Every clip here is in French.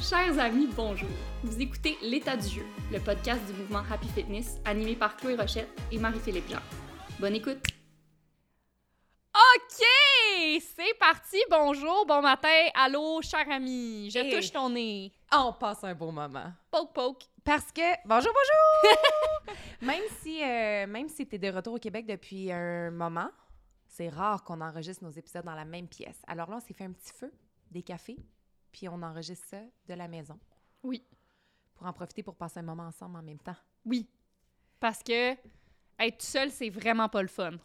Chers amis, bonjour. Vous écoutez L'état du jeu, le podcast du mouvement Happy Fitness animé par Chloé Rochette et Marie-Philippe Jean. Bonne écoute. OK, c'est parti. Bonjour, bon matin. Allô, cher ami. Je Hey. touche ton nez. On passe un bon moment. Poke poke. Parce que, bonjour, bonjour! même si, euh, même si tu es de retour au Québec depuis un moment, c'est rare qu'on enregistre nos épisodes dans la même pièce. Alors là, on s'est fait un petit feu, des cafés, puis on enregistre ça de la maison Oui, pour en profiter pour passer un moment ensemble en même temps. oui. Parce que être seul, c'est vraiment pas le fun.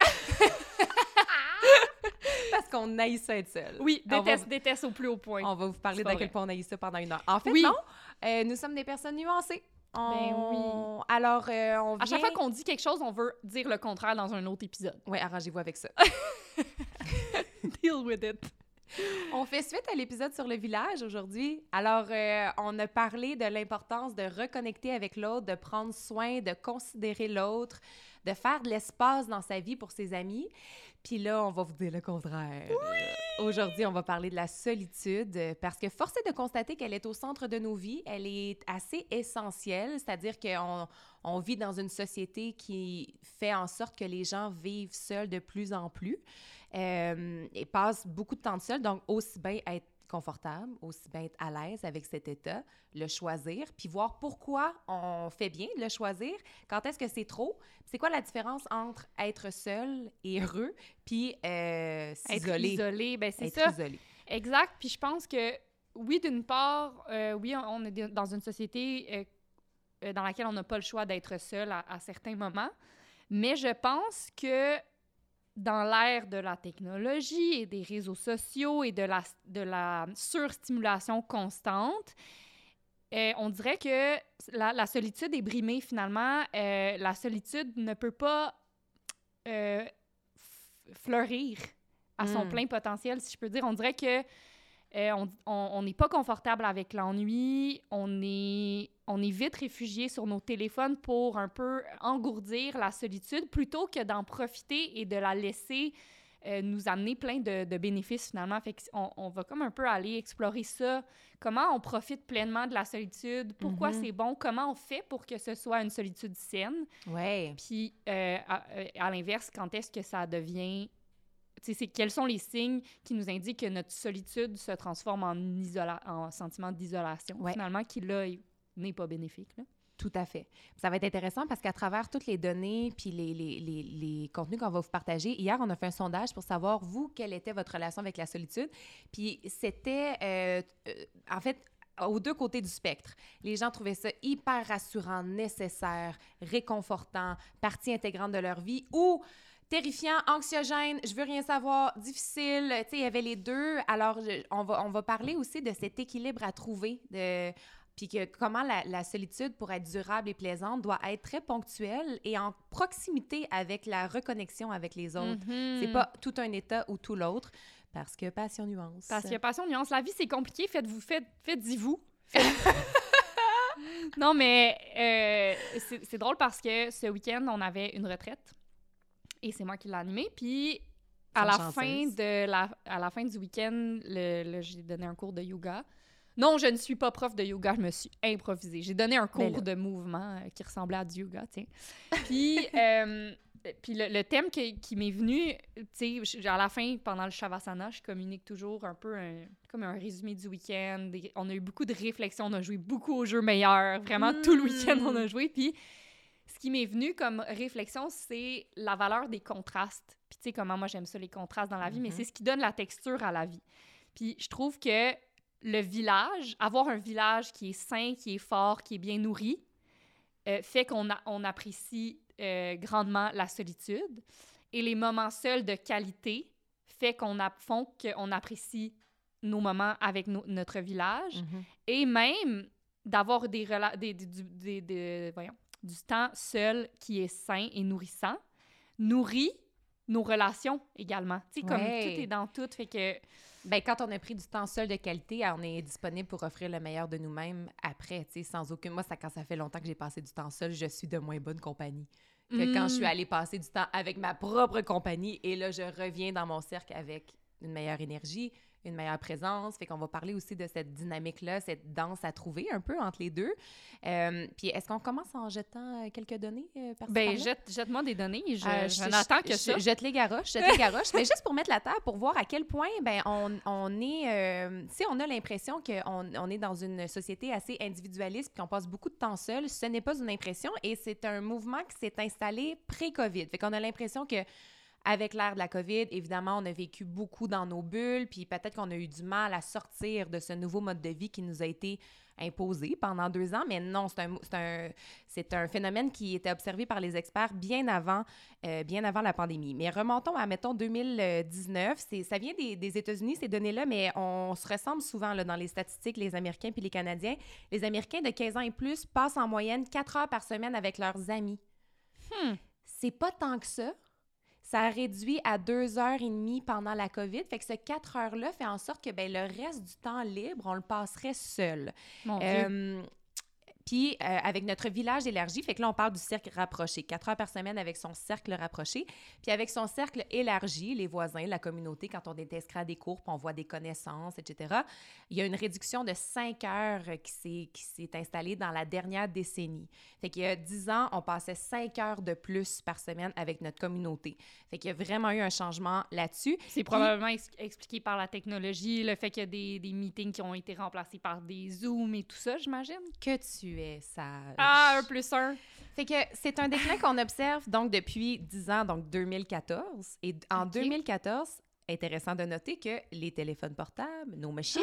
Parce qu'on haït ça être seul. Oui, va- déteste, déteste au plus haut point. On va vous parler d'à quel point on haït ça pendant une heure. En fait, Oui. non. Euh, nous sommes des personnes nuancées. On- Alors, euh, on vient... À chaque fois qu'on dit quelque chose, on veut dire le contraire dans un autre épisode. Oui, arrangez-vous avec ça. Deal with it. On fait suite à l'épisode sur le village aujourd'hui. Alors, euh, on a parlé de l'importance de reconnecter avec l'autre, de prendre soin, de considérer l'autre, de faire de l'espace dans sa vie pour ses amis. Puis là, on va vous dire le contraire. Aujourd'hui, on va parler de la solitude parce que force est de constater qu'elle est au centre de nos vies. Elle est assez essentielle, c'est-à-dire qu'on on vit dans une société qui fait en sorte que les gens vivent seuls de plus en plus euh, et passent beaucoup de temps seuls. Donc, aussi bien être confortable, aussi bien être à l'aise avec cet état, le choisir, puis voir pourquoi on fait bien de le choisir, quand est-ce que c'est trop, c'est quoi la différence entre être seul et heureux, puis euh, Être s'isoler. isolé, ben c'est Être ça. isolé. Exact. Puis je pense que, oui, d'une part, euh, oui, on est dans une société euh, dans laquelle on n'a pas le choix d'être seul à, à certains moments. Mais je pense que dans l'ère de la technologie et des réseaux sociaux et de la, de la surstimulation constante, euh, on dirait que la, la solitude est brimée finalement. Euh, la solitude ne peut pas euh, fleurir à son Mm. plein potentiel, si je peux dire. On dirait que euh, on- n'est pas confortable avec l'ennui, on est, on est vite réfugié sur nos téléphones pour un peu engourdir la solitude plutôt que d'en profiter et de la laisser euh, nous amener plein de, de bénéfices finalement. Fait on va comme un peu aller explorer ça. Comment on profite pleinement de la solitude, pourquoi Mhm. c'est bon, comment on fait pour que ce soit une solitude saine? Ouais. Puis, euh, à, euh, à l'inverse, quand est-ce que ça devient... C'est- quels sont les signes qui nous indiquent que notre solitude se transforme en, isola en sentiment d'isolation, Ouais. finalement, qui, là, est- n'est pas bénéfique. Là? Tout à fait. Ça va être intéressant parce qu'à travers toutes les données puis les, les, les, les contenus qu'on va vous partager, hier, on a fait un sondage pour savoir, vous, quelle était votre relation avec la solitude. Puis c'était, euh, euh, en fait, aux deux côtés du spectre. Les gens trouvaient ça hyper rassurant, nécessaire, réconfortant, partie intégrante de leur vie ou terrifiant, anxiogène, je veux rien savoir, difficile. Tu sais, il y avait les deux. Alors, je- on, va, on va parler aussi de cet équilibre à trouver, de, puis que comment la, la solitude, pour être durable et plaisante, doit être très ponctuelle et en proximité avec la reconnexion avec les autres. C'est Mhm. pas tout un état ou tout l'autre, parce que passion nuance. Parce a passion, nuance. La vie, c'est compliqué. Faites-vous, faites, faites-y vous. non, mais euh, c'est, c'est drôle parce que ce week-end, on avait une retraite. Et c'est moi qui l'ai animée. Puis, à la, fin de la, à la fin du week-end, j'ai donné un cours de yoga. Non, je ne suis pas prof de yoga, je me suis improvisée. J'ai donné un Mais cours de mouvement euh, qui ressemblait à du yoga, tiens. Puis, euh, puis le, le thème qui, qui m'est venu, tu sais, à la fin, pendant le Shavasana, je communique toujours un peu un- comme un résumé du week-end. On a eu beaucoup de réflexions, on a joué beaucoup aux jeux meilleurs. Vraiment, tout le week-end, on a joué. Puis, ce qui m'est venu comme réflexion, c'est la valeur des contrastes. Puis, tu sais, comment moi j'aime ça, les contrastes dans la vie, mais Mhm. c'est ce qui donne la texture à la vie. Puis, je trouve que le village, avoir un village qui est sain, qui est fort, qui est bien nourri, euh, fait qu'on on apprécie euh, grandement la solitude. Et les moments seuls de qualité fait qu'on font qu'on apprécie nos moments avec no- notre village. Mhm. Et même d'avoir des, des- des- voyons, du temps seul qui est sain et nourrissant, nourrit nos relations également. Tu sais, comme tout est dans tout, fait que... Ben, quand on a pris du temps seul de qualité, on est disponible pour offrir le meilleur de nous-mêmes après, tu sais, sans aucune... Moi, ça, quand ça fait longtemps que j'ai passé du temps seul, je suis de moins bonne compagnie que quand je suis Mm. allée passer du temps avec ma propre compagnie et là, je reviens dans mon cercle avec une meilleure énergie, une meilleure présence. Fait qu'on va parler aussi de cette dynamique-là, cette danse à trouver un peu entre les deux. Euh, puis est-ce qu'on commence en jetant euh, quelques données euh, par Ben, jette, jette-moi des données. Je, je, n'attends que ça. Jette les garoches, jette les garoches. Mais juste pour mettre la table, pour voir à quel point, ben, on, on est... sais, on a l'impression qu'on on est dans une société assez individualiste puis qu'on passe beaucoup de temps seul. Ce n'est pas une impression et c'est un mouvement qui s'est installé pré-COVID. Fait qu'on a l'impression que avec l'ère de la COVID, évidemment, on a vécu beaucoup dans nos bulles, puis peut-être qu'on a eu du mal à sortir de ce nouveau mode de vie qui nous a été imposé pendant deux ans, mais non, c'est un, un, un, phénomène qui était observé par les experts bien avant, euh, bien avant la pandémie. Mais remontons à, mettons, 2019, ça vient des, des États-Unis, ces données-là, mais on se ressemble souvent là, dans les statistiques, les Américains puis les Canadiens. Les Américains de 15 ans et plus passent en moyenne quatre heures par semaine avec leurs amis. Hmm. C'est pas tant que ça, ça a réduit à deux heures et demie pendant la COVID. Fait que ce quatre heures-là fait en sorte que ben, le reste du temps libre, on le passerait seul. Mon euh, puis euh, avec notre village élargi, fait que là, on parle du cercle rapproché. Quatre heures par semaine avec son cercle rapproché. Puis avec son cercle élargi, les voisins, la communauté, quand on à des cours, puis on voit des connaissances, etc., il y a une réduction de cinq heures qui s'est installée dans la dernière décennie. Fait qu'il y a dix ans, on passait cinq heures de plus par semaine avec notre communauté. Fait qu'il y a vraiment eu un changement là-dessus. C'est probablement expliqué par la technologie, le fait qu'il y a des, des meetings qui ont été remplacés par des Zooms et tout ça, j'imagine? Que tu sage. Ah, un plus un. Fait que c'est un déclin qu'on observe donc depuis 10 ans, donc 2014. Et en 2014, intéressant de noter que les téléphones portables, nos machines,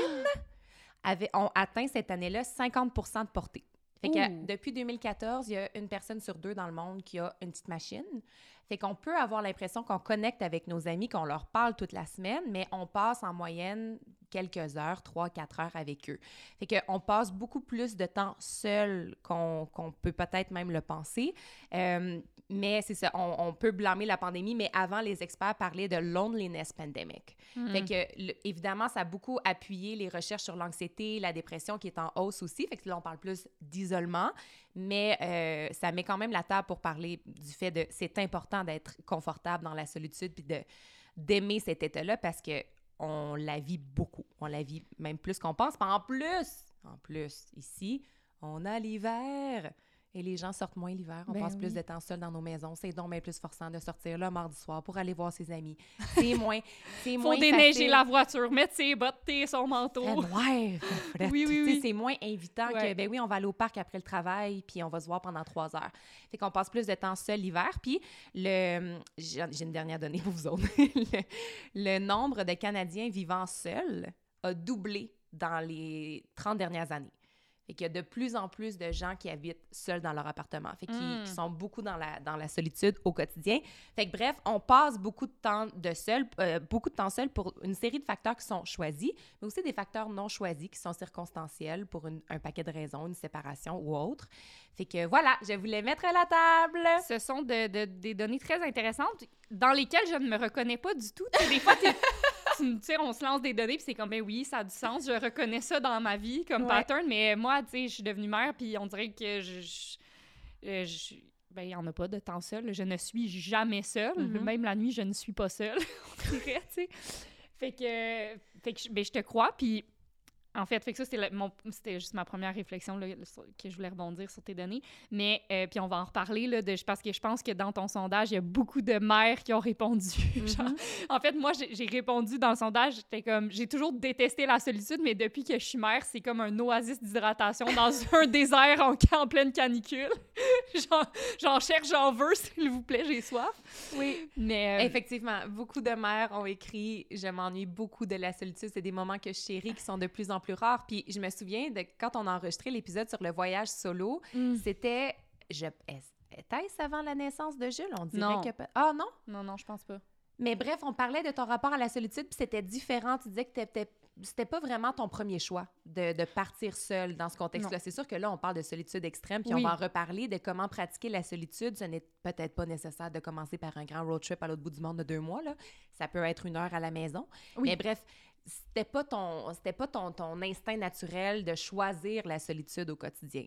avaient, ont atteint cette année-là 50 de portée. Fait que depuis 2014, il y a une personne sur deux dans le monde qui a une petite machine. Fait qu'on peut avoir l'impression qu'on connecte avec nos amis, qu'on leur parle toute la semaine, mais on passe en moyenne quelques heures, trois, quatre heures avec eux. Fait qu'on passe beaucoup plus de temps seul qu'on peut peut-être même le penser. Euh, mais c'est ça, on, peut blâmer la pandémie, mais avant, les experts parlaient de loneliness pandemic. Hmm. Fait que, évidemment, ça a beaucoup appuyé les recherches sur l'anxiété, la dépression qui est en hausse aussi. Fait que là, on parle plus d'isolement, mais euh, ça met quand même la table pour parler du fait de c'est important d'être confortable dans la solitude puis de d'aimer cet état-là parce que on la vit beaucoup. On la vit même plus qu'on pense. en plus, en plus, ici, on a l'hiver. Et les gens sortent moins l'hiver. On ben passe plus de temps seul dans nos maisons. C'est donc bien plus forçant de sortir le mardi soir pour aller voir ses amis. C'est moins. C'est Faut déneiger la voiture, mettre ses bottes, son manteau. ouais, oui, oui, oui. C'est moins invitant que, ben oui, on va aller au parc après le travail, puis on va se voir pendant trois heures. Fait qu'on passe plus de temps seul l'hiver. Puis le. J'ai une dernière donnée pour vous autres. le, le nombre de Canadiens vivant seuls a doublé dans les 30 dernières années. Fait qu'il y a de plus en plus de gens qui habitent seuls dans leur appartement. Fait qu'ils hmm. sont beaucoup dans la, dans la solitude au quotidien. Fait que bref, on passe beaucoup de temps de seul, euh, beaucoup de temps seul pour une série de facteurs qui sont choisis, mais aussi des facteurs non choisis qui sont circonstanciels pour un paquet de raisons, une séparation ou autre. Fait que voilà, je voulais mettre à la table. Ce sont de, de, des données très intéressantes dans lesquelles je ne me reconnais pas du tout. des fois, tu sais, on se lance des données, puis c'est comme, ben oui, ça a du sens. Je reconnais ça dans ma vie comme pattern, mais moi, tu sais, je suis devenue mère, puis on dirait que je. Euh, ben, il n'y en a pas de temps seul. Je ne suis jamais seule. Mm-hmm. Même la nuit, je ne suis pas seule. on dirait, tu sais. Fait que, fait que ben, je te crois, puis en fait, fait que ça, c'était juste ma première réflexion là, que je voulais rebondir sur tes données. Mais, euh, puis on va en reparler, là, de, parce que je pense que dans ton sondage, il y a beaucoup de mères qui ont répondu. Mm-hmm. en fait, moi, j'ai répondu dans le sondage, j'étais comme, j'ai toujours détesté la solitude, mais depuis que je suis mère, c'est comme un oasis d'hydratation dans un désert en, en pleine canicule. j'en cherche, j'en veux, s'il vous plaît, j'ai soif. Oui. Mais... Euh, Effectivement, beaucoup de mères ont écrit « Je m'ennuie beaucoup de la solitude. C'est des moments que je chéris, qui sont de plus en plus rares. » Puis je me souviens de quand on a enregistré l'épisode sur le voyage solo, mm. c'était... Je... Était-ce avant la naissance de Jules? On dirait que... Ah non? Non, non, je pense pas. Mais bref, on parlait de ton rapport à la solitude, puis c'était différent. Tu disais que t'étais c'était pas vraiment ton premier choix de, de partir seul dans ce contexte-là. C'est sûr que là, on parle de solitude extrême, puis on va en reparler de comment pratiquer la solitude. Ce n'est peut-être pas nécessaire de commencer par un grand road trip à l'autre bout du monde de deux mois. Là. Ça peut être une heure à la maison. Mais bref, c'était pas ton c'était pas ton, ton instinct naturel de choisir la solitude au quotidien.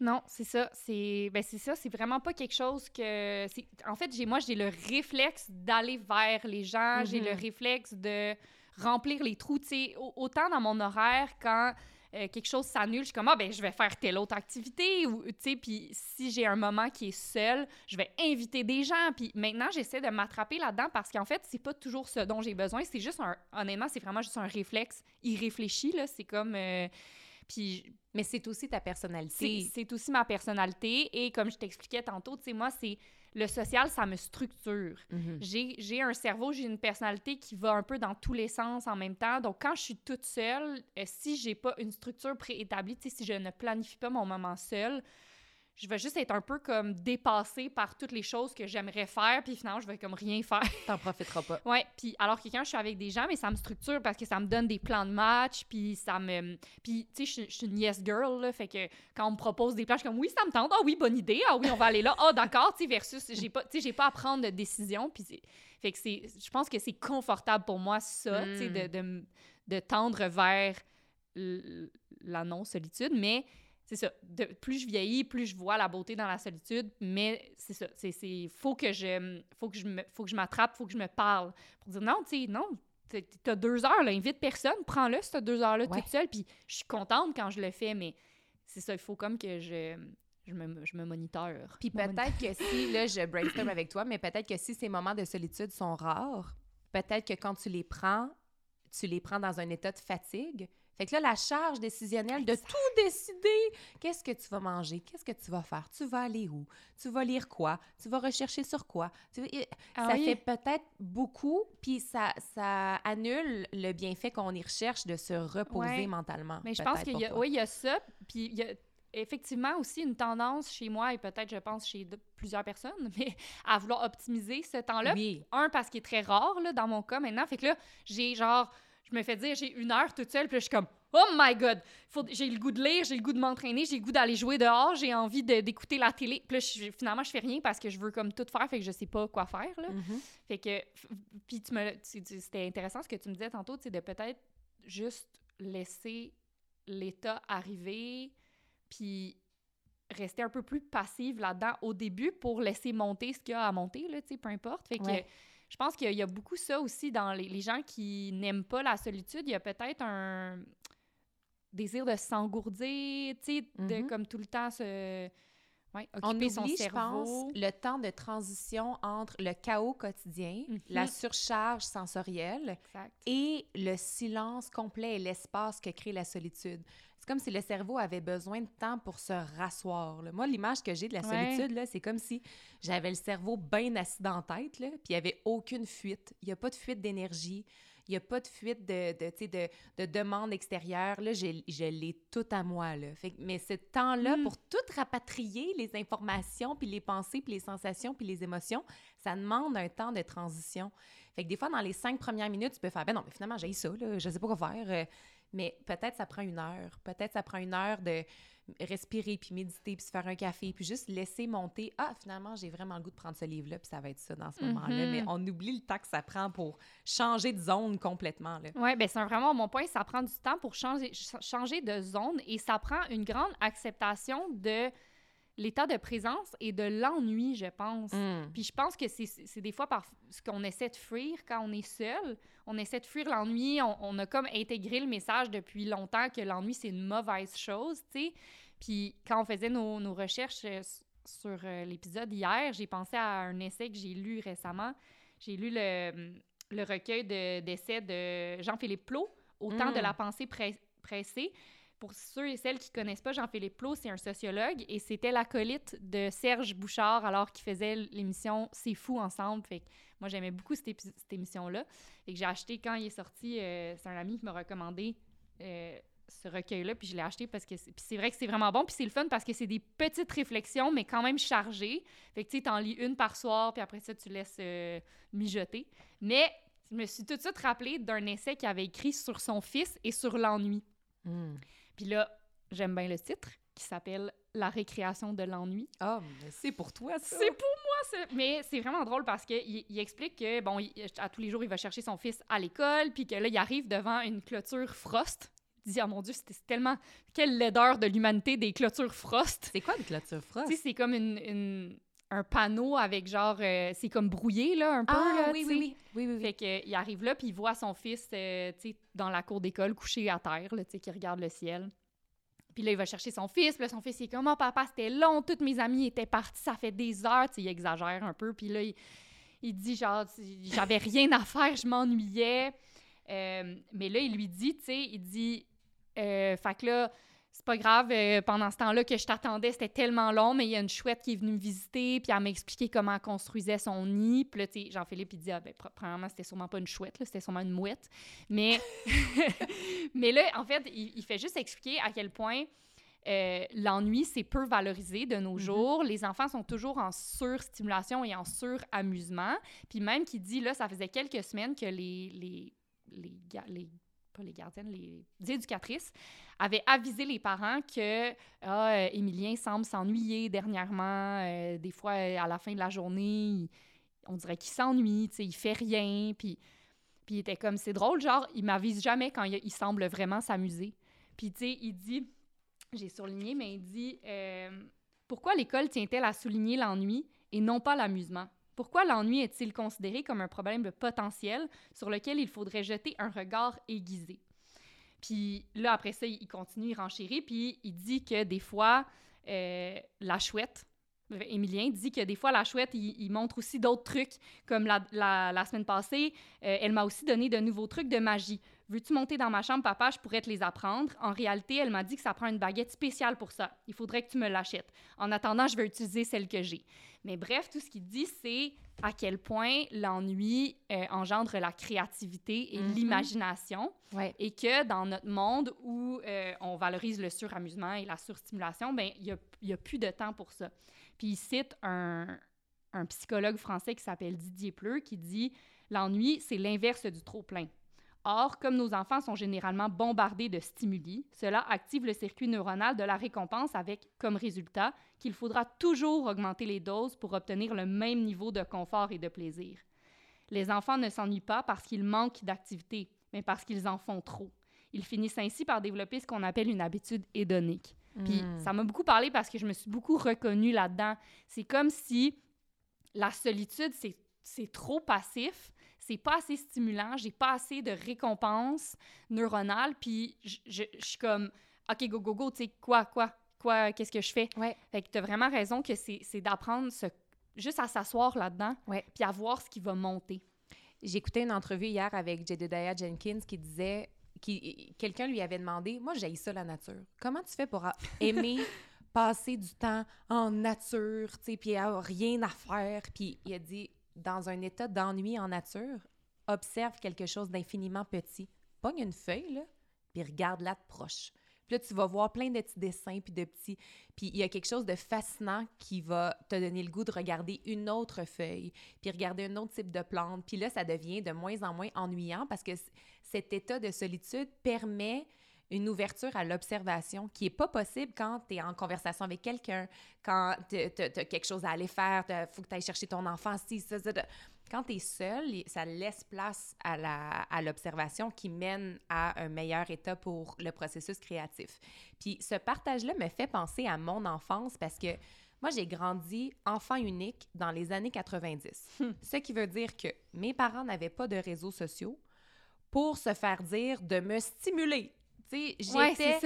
Non, c'est ça. C'est ben c'est ça. C'est vraiment pas quelque chose que. En fait, j'ai moi j'ai le réflexe d'aller vers les gens. J'ai le mm-hmm. réflexe de remplir les trous. Tu sais, autant dans mon horaire, quand euh, quelque chose s'annule, je suis comme, ah, ben, je vais faire telle autre activité. Ou, tu sais, puis si j'ai un moment qui est seul, je vais inviter des gens. Puis maintenant, j'essaie de m'attraper là-dedans parce qu'en fait, c'est pas toujours ce dont j'ai besoin. C'est juste un, honnêtement, c'est vraiment juste un réflexe irréfléchi, là. C'est comme, euh, puis mais c'est aussi ta personnalité. C'est aussi ma personnalité. Et comme je t'expliquais tantôt, tu sais, moi, c'est le social, ça me structure. Mhm. J'ai un cerveau, j'ai une personnalité qui va un peu dans tous les sens en même temps. Donc, quand je suis toute seule, euh, si j'ai pas une structure préétablie, si je ne planifie pas mon moment seul, je vais juste être un peu comme dépassée par toutes les choses que j'aimerais faire, puis finalement, je vais comme rien faire. T'en profiteras pas. ouais, puis alors que quand je suis avec des gens, mais ça me structure parce que ça me donne des plans de match, puis ça me... Puis, tu sais, je suis une yes girl, là, fait que quand on me propose des plans, je suis comme, oui, ça me tente, ah oui, bonne idée, ah oui, on va aller là, ah oh, d'accord, tu sais, versus, j'ai pas, tu sais, j'ai pas à prendre de décision, puis Fait que c'est... Je pense que c'est confortable pour moi, ça, tu sais, de, mm. de, de tendre vers la non-solitude, mais c'est ça. De, plus je vieillis, plus je vois la beauté dans la solitude, mais c'est ça. C'est, faut que je, faut que je me, faut que je m'attrape, faut que je me parle pour dire non, tu sais, non, t'as deux heures, là, invite personne, prends-le, ces deux heures-là, toute seule, puis je suis contente quand je le fais, mais c'est ça, il faut comme que je, je me, je me moniteur. Puis peut-être que si, là, je brainstorm avec toi, mais peut-être que si ces moments de solitude sont rares, peut-être que quand tu les prends, tu les prends dans un état de fatigue, fait que là, la charge décisionnelle de tout décider, qu'est-ce que tu vas manger, qu'est-ce que tu vas faire, tu vas aller où, tu vas lire quoi, tu vas rechercher sur quoi. Ah ça fait peut-être beaucoup, puis ça, ça annule le bienfait qu'on y recherche de se reposer mentalement. Mais je pense qu'il y a, oui, il y a ça, puis il y a effectivement aussi une tendance chez moi et peut-être, je pense, chez plusieurs personnes, mais à vouloir optimiser ce temps-là. Oui. Un, parce qu'il est très rare, là, dans mon cas maintenant. Fait que là, j'ai genre je me fais dire, j'ai une heure toute seule, puis je suis comme, oh my god, j'ai le goût de lire, j'ai le goût de m'entraîner, j'ai le goût d'aller jouer dehors, j'ai envie d'écouter la télé. Puis là, finalement, je fais rien parce que je veux comme tout faire, fait que je sais pas quoi faire, là. Mm-hmm. Fait que, puis tu me, c'était intéressant ce que tu me disais tantôt, c'est de peut-être juste laisser l'état arriver, puis rester un peu plus passive là-dedans au début pour laisser monter ce qu'il y a à monter, là, tu sais, peu importe. Fait que je pense qu'il y, a beaucoup ça aussi dans les, gens qui n'aiment pas la solitude. Il y a peut-être un désir de s'engourdir, tu sais, de mm-hmm. comme tout le temps se... Occuper On son cerveau. Je pense, le temps de transition entre le chaos quotidien, mm-hmm. la surcharge sensorielle et le silence complet et l'espace que crée la solitude. C'est comme si le cerveau avait besoin de temps pour se rasseoir. Moi, l'image que j'ai de la solitude, c'est comme si j'avais le cerveau bien assis dans la tête, là, puis il n'y avait aucune fuite. Il n'y a pas de fuite d'énergie. Il n'y a pas de fuite de, de, de, de demande extérieure. Là, je l'ai tout à moi. Là. Fait, mais ce temps-là, mm. pour tout rapatrier, les informations, puis les pensées, puis les sensations, puis les émotions, ça demande un temps de transition. Fait que des fois, dans les cinq premières minutes, tu peux faire, ben non, mais finalement, j'ai ça, là, je sais pas quoi faire. Euh, mais peut-être ça prend une heure. Peut-être ça prend une heure de respirer, puis méditer, puis se faire un café, puis juste laisser monter. Ah, finalement, j'ai vraiment le goût de prendre ce livre-là, puis ça va être ça dans ce moment-là. Mais mhm. on oublie le temps que ça prend pour changer de zone complètement. Oui, bien, c'est vraiment mon point. Ça prend du temps pour changer, changer de zone et ça prend une grande acceptation de l'état de présence et de l'ennui, je pense. Mm. Puis je pense que c'est des fois par ce qu'on essaie de fuir quand on est seul. On essaie de fuir l'ennui. On, a comme intégré le message depuis longtemps que l'ennui, c'est une mauvaise chose, tu sais. Puis quand on faisait nos, nos recherches euh, sur euh, l'épisode hier, j'ai pensé à un essai que j'ai lu récemment. J'ai lu le, le recueil d'essais de, Jean-Philippe Plot, Au temps de mm. la pensée pressée pour ceux et celles qui connaissent pas Jean-Philippe Plot, c'est un sociologue et c'était l'acolyte de Serge Bouchard alors qu'il faisait l'émission C'est fou ensemble. Fait que moi, j'aimais beaucoup cette, émission-là. Et que j'ai acheté quand il est sorti, euh, c'est un ami qui m'a recommandé euh, ce recueil-là, puis je l'ai acheté parce que c'est vrai que c'est vraiment bon, puis c'est le fun parce que c'est des petites réflexions, mais quand même chargées. Fait que tu sais, t'en lis une par soir, puis après ça, tu laisses euh, mijoter. Mais je me suis tout de suite rappelé d'un essai qu'il avait écrit sur son fils et sur l'ennui. Hmm. Puis là, j'aime bien le titre qui s'appelle La récréation de l'ennui. Ah, mais c'est pour toi, ça! C'est pour moi, ça! Mais c'est vraiment drôle parce qu'il il explique que, bon, à tous les jours, il va chercher son fils à l'école, puis que là, il arrive devant une clôture Frost. Il dit, oh mon Dieu, c'était tellement. Quelle laideur de l'humanité des clôtures Frost! C'est quoi une clôture Frost? Tu sais, c'est comme une, un panneau avec genre. euh, c'est comme brouillé, là, un peu. Ah, là, oui, oui, oui, oui. Fait que, il arrive là, puis il voit son fils, euh, tu sais, dans la cour d'école, couché à terre, là, tu sais, qui regarde le ciel. Puis là, il va chercher son fils. Puis là, son fils, il est comme, oh, papa, c'était long. Toutes mes amies étaient parties. Ça fait des heures. Tu sais, il exagère un peu. Puis là, il, il dit, genre, j'avais rien à faire. Je m'ennuyais. Euh, mais là, il lui dit, tu sais, il dit, euh, fait que là, c'est pas grave, euh, pendant ce temps-là que je t'attendais, c'était tellement long, mais il y a une chouette qui est venue me visiter, puis elle m'a expliqué comment elle construisait son nid. Puis là, tu sais, Jean-Philippe, il dit, ah, ben, pr- premièrement, c'était sûrement pas une chouette, là, c'était sûrement une mouette. Mais, mais là, en fait, il, il fait juste expliquer à quel point euh, l'ennui, c'est peu valorisé de nos Mhm. jours. Les enfants sont toujours en surstimulation et en suramusement. Puis même qui dit, là, ça faisait quelques semaines que les, les, les, ga- les- pas les gardiennes, les éducatrices avaient avisé les parents que ah, euh, Émilien semble s'ennuyer dernièrement. euh, des fois, euh, à la fin de la journée, on dirait qu'il s'ennuie, tu sais, il fait rien. Puis, puis il était comme, c'est drôle, genre, il m'avise jamais quand il, il semble vraiment s'amuser. Puis, tu sais, il dit, j'ai surligné, mais il dit, euh, pourquoi l'école tient-elle à souligner l'ennui et non pas l'amusement? Pourquoi l'ennui est-il considéré comme un problème potentiel sur lequel il faudrait jeter un regard aiguisé? Puis là, après ça, il continue, il renchérit, puis il dit que des fois, euh, la chouette, Émilien dit que des fois, la chouette, il, montre aussi d'autres trucs, comme la semaine passée, euh, elle m'a aussi donné de nouveaux trucs de magie. Veux-tu monter dans ma chambre, papa? Je pourrais te les apprendre. En réalité, elle m'a dit que ça prend une baguette spéciale pour ça. Il faudrait que tu me l'achètes. En attendant, je vais utiliser celle que j'ai. Mais bref, tout ce qu'il dit, c'est à quel point l'ennui euh, engendre la créativité et Mhm. l'imagination Ouais. et que dans notre monde où euh, on valorise le suramusement et la surstimulation, ben il y a, plus de temps pour ça. Puis il cite un, un psychologue français qui s'appelle Didier Pleu qui dit l'ennui c'est l'inverse du trop plein. Or, comme nos enfants sont généralement bombardés de stimuli, cela active le circuit neuronal de la récompense avec comme résultat qu'il faudra toujours augmenter les doses pour obtenir le même niveau de confort et de plaisir. Les enfants ne s'ennuient pas parce qu'ils manquent d'activité, mais parce qu'ils en font trop. Ils finissent ainsi par développer ce qu'on appelle une habitude hédonique. Puis Mm. ça m'a beaucoup parlé parce que je me suis beaucoup reconnue là-dedans. C'est comme si la solitude, c'est, c'est trop passif, c'est pas assez stimulant, j'ai pas assez de récompense neuronale, puis je, je- je suis comme, OK, go, go, go, tu sais, quoi, quoi, quoi, qu'est-ce que je fais? Ouais. Fait que t'as vraiment raison que c'est, d'apprendre ce- juste à s'asseoir là-dedans, Ouais. puis à voir ce qui va monter. J'écoutais une entrevue hier avec Jedediah Jenkins qui disait qui quelqu'un lui avait demandé moi j'ai ça la nature. Comment tu fais pour aimer passer du temps en nature, tu sais puis rien à faire puis il a dit dans un état d'ennui en nature, observe quelque chose d'infiniment petit. Pogne une feuille là, puis regarde-la de proche. Puis là, tu vas voir plein de petits dessins, puis de petits... Puis il y a quelque chose de fascinant qui va te donner le goût de regarder une autre feuille, puis regarder un autre type de plante. Puis là, ça devient de moins en moins ennuyant parce que cet état de solitude permet une ouverture à l'observation qui est pas possible quand tu es en conversation avec quelqu'un, quand tu as quelque chose à aller faire, il faut que tu ailles chercher ton enfant, si, ça, ça. Quand tu es seul, ça laisse place à la- à l'observation qui mène à un meilleur état pour le processus créatif. Puis ce partage-là me fait penser à mon enfance parce que moi, j'ai grandi enfant unique dans les années 90. Ce qui veut dire que mes parents n'avaient pas de réseaux sociaux pour se faire dire de me stimuler. Tu sais, Ouais, j'étais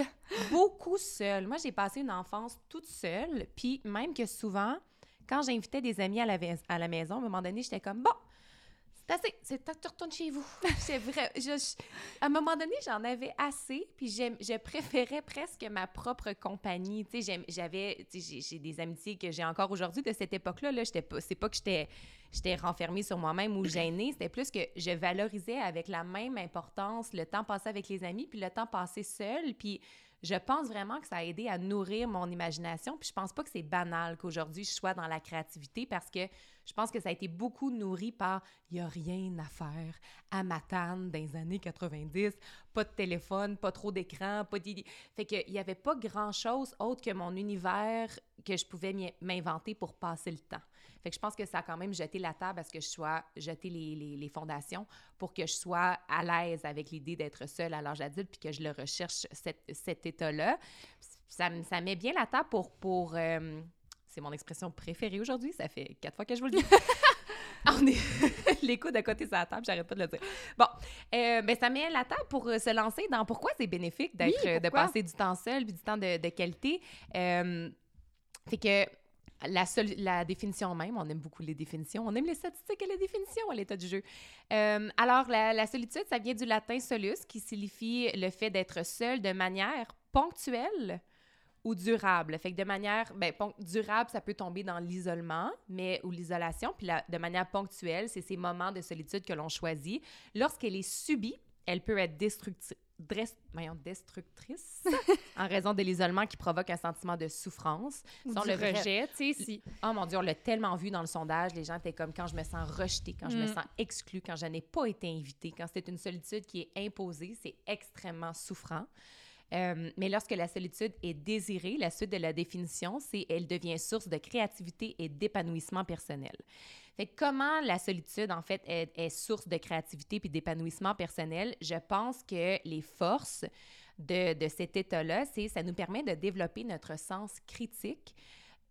beaucoup seule. Moi, j'ai passé une enfance toute seule, puis même que souvent, quand j'invitais des amis à la, à la maison, à un moment donné, j'étais comme, bon, c'est temps que tu retournes chez vous. c'est vrai. à un moment donné, j'en avais assez, puis je préférais presque ma propre compagnie. Tu sais, j'avais, j'ai- des amitiés que j'ai encore aujourd'hui de cette époque-là. Là, J'étais pas, c'est pas que j'étais, j'étais renfermée sur moi-même ou gênée, c'était plus que je valorisais avec la même importance le temps passé avec les amis, puis le temps passé seul, puis je pense vraiment que ça a aidé à nourrir mon imagination. Puis je pense pas que c'est banal qu'aujourd'hui je sois dans la créativité parce que je pense que ça a été beaucoup nourri par il y a rien à faire à Matane dans les années 90, pas de téléphone, pas trop d'écran, pas d'idées. Fait qu'il y avait pas grand-chose autre que mon univers que je pouvais m'inventer pour passer le temps. Fait que je pense que ça a quand même jeté la table à ce que je sois, jeté les, les, les fondations pour que je sois à l'aise avec l'idée d'être seule à l'âge adulte puis que je le recherche, cet, cet état-là. Ça, ça met bien la table pour, pour euh, c'est mon expression préférée aujourd'hui, ça fait quatre fois que je vous le dis. On est à côté de la table, j'arrête pas de le dire. Bon, euh, ben, ça met la table pour euh, se lancer dans pourquoi c'est bénéfique d'être, Oui, euh, de passer du temps seul puis du temps de, de qualité. Euh, fait que la, seule, la définition même, on aime beaucoup les définitions, on aime les statistiques et les définitions à l'état du jeu. Euh, alors, la, solitude, ça vient du latin solus, qui signifie le fait d'être seul de manière ponctuelle ou durable. Fait que de manière, ben, durable, ça peut tomber dans l'isolement, mais ou l'isolation, puis la- de manière ponctuelle, c'est ces moments de solitude que l'on choisit. Lorsqu'elle est subie, elle peut être destructrice, destructrice en raison de l'isolement qui provoque un sentiment de souffrance. Ou du le rejet, tu sais, si... Oh mon Dieu, on l'a tellement vu dans le sondage. Les gens étaient comme quand je me sens rejetée, quand je me Mm. sens exclue, quand je n'ai pas été invitée, quand c'est une solitude qui est imposée, c'est extrêmement souffrant. Euh, mais lorsque la solitude est désirée, la suite de la définition, c'est elle devient source de créativité et d'épanouissement personnel. Fait comment la solitude, en fait, est, est source de créativité puis d'épanouissement personnel? Je pense que les forces de, de cet état-là, c'est ça nous permet de développer notre sens critique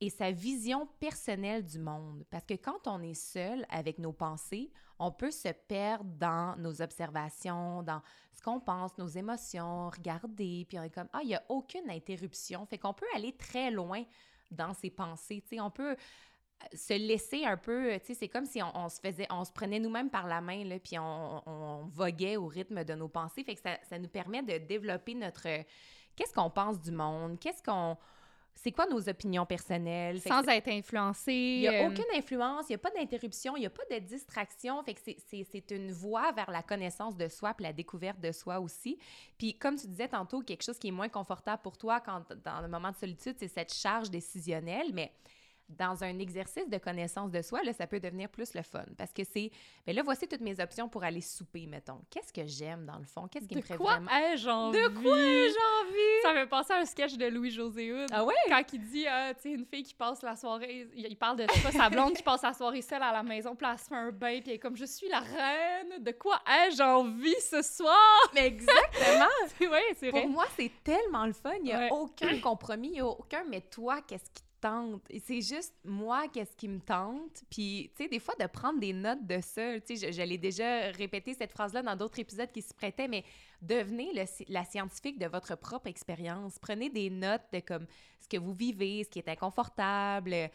et sa vision personnelle du monde. Parce que quand on est seul avec nos pensées, on peut se perdre dans nos observations, dans ce qu'on pense, nos émotions, regarder, puis on est comme, ah, il n'y a aucune interruption. Fait qu'on peut aller très loin dans ses pensées. Tu on peut euh, se laisser un peu, tu sais, c'est comme si on, se faisait, on se prenait nous-mêmes par la main, puis on, on voguait au rythme de nos pensées. Fait que ça, ça nous permet de développer notre... Qu'est-ce qu'on pense du monde? Qu'est-ce qu'on... C'est quoi nos opinions personnelles? Sans être influencé. il n'y a euh, aucune influence, il n'y a pas d'interruption, il n'y a pas de distraction. Fait que c'est- c'est c'est une voie vers la connaissance de soi puis la découverte de soi aussi. Puis comme tu disais tantôt, quelque chose qui est moins confortable pour toi quand dans le moment de solitude, c'est cette charge décisionnelle, mais dans un exercice de connaissance de soi, là, ça peut devenir plus le fun. Parce que c'est, mais là, voici toutes mes options pour aller souper, mettons. Qu'est-ce que j'aime dans le fond? Qu'est-ce qui De me ferait quoi vraiment... ai-je envie? De quoi ai-je envie? Ça me pensait à un sketch de Louis-José Hood. Ah ouais? Quand il dit, ah, tu sais, une fille qui passe la soirée, il parle de pas, sa blonde qui passe la soirée seule à la maison, puis elle se fait un bain, puis elle est comme, je suis la reine, de quoi ai-je envie ce soir? Mais exactement! oui, c'est vrai. Pour moi, c'est tellement le fun. Il n'y a Ouais. aucun compromis, il n'y a aucun mais toi, qu'est-ce qui c'est juste moi, qu'est-ce qui me tente? Puis, tu sais, des fois, de prendre des notes de ça. Tu sais, je, l'ai déjà répété cette phrase-là dans d'autres épisodes qui se prêtaient, mais devenez la scientifique de votre propre expérience. Prenez des notes de comme ce que vous vivez, ce qui est inconfortable.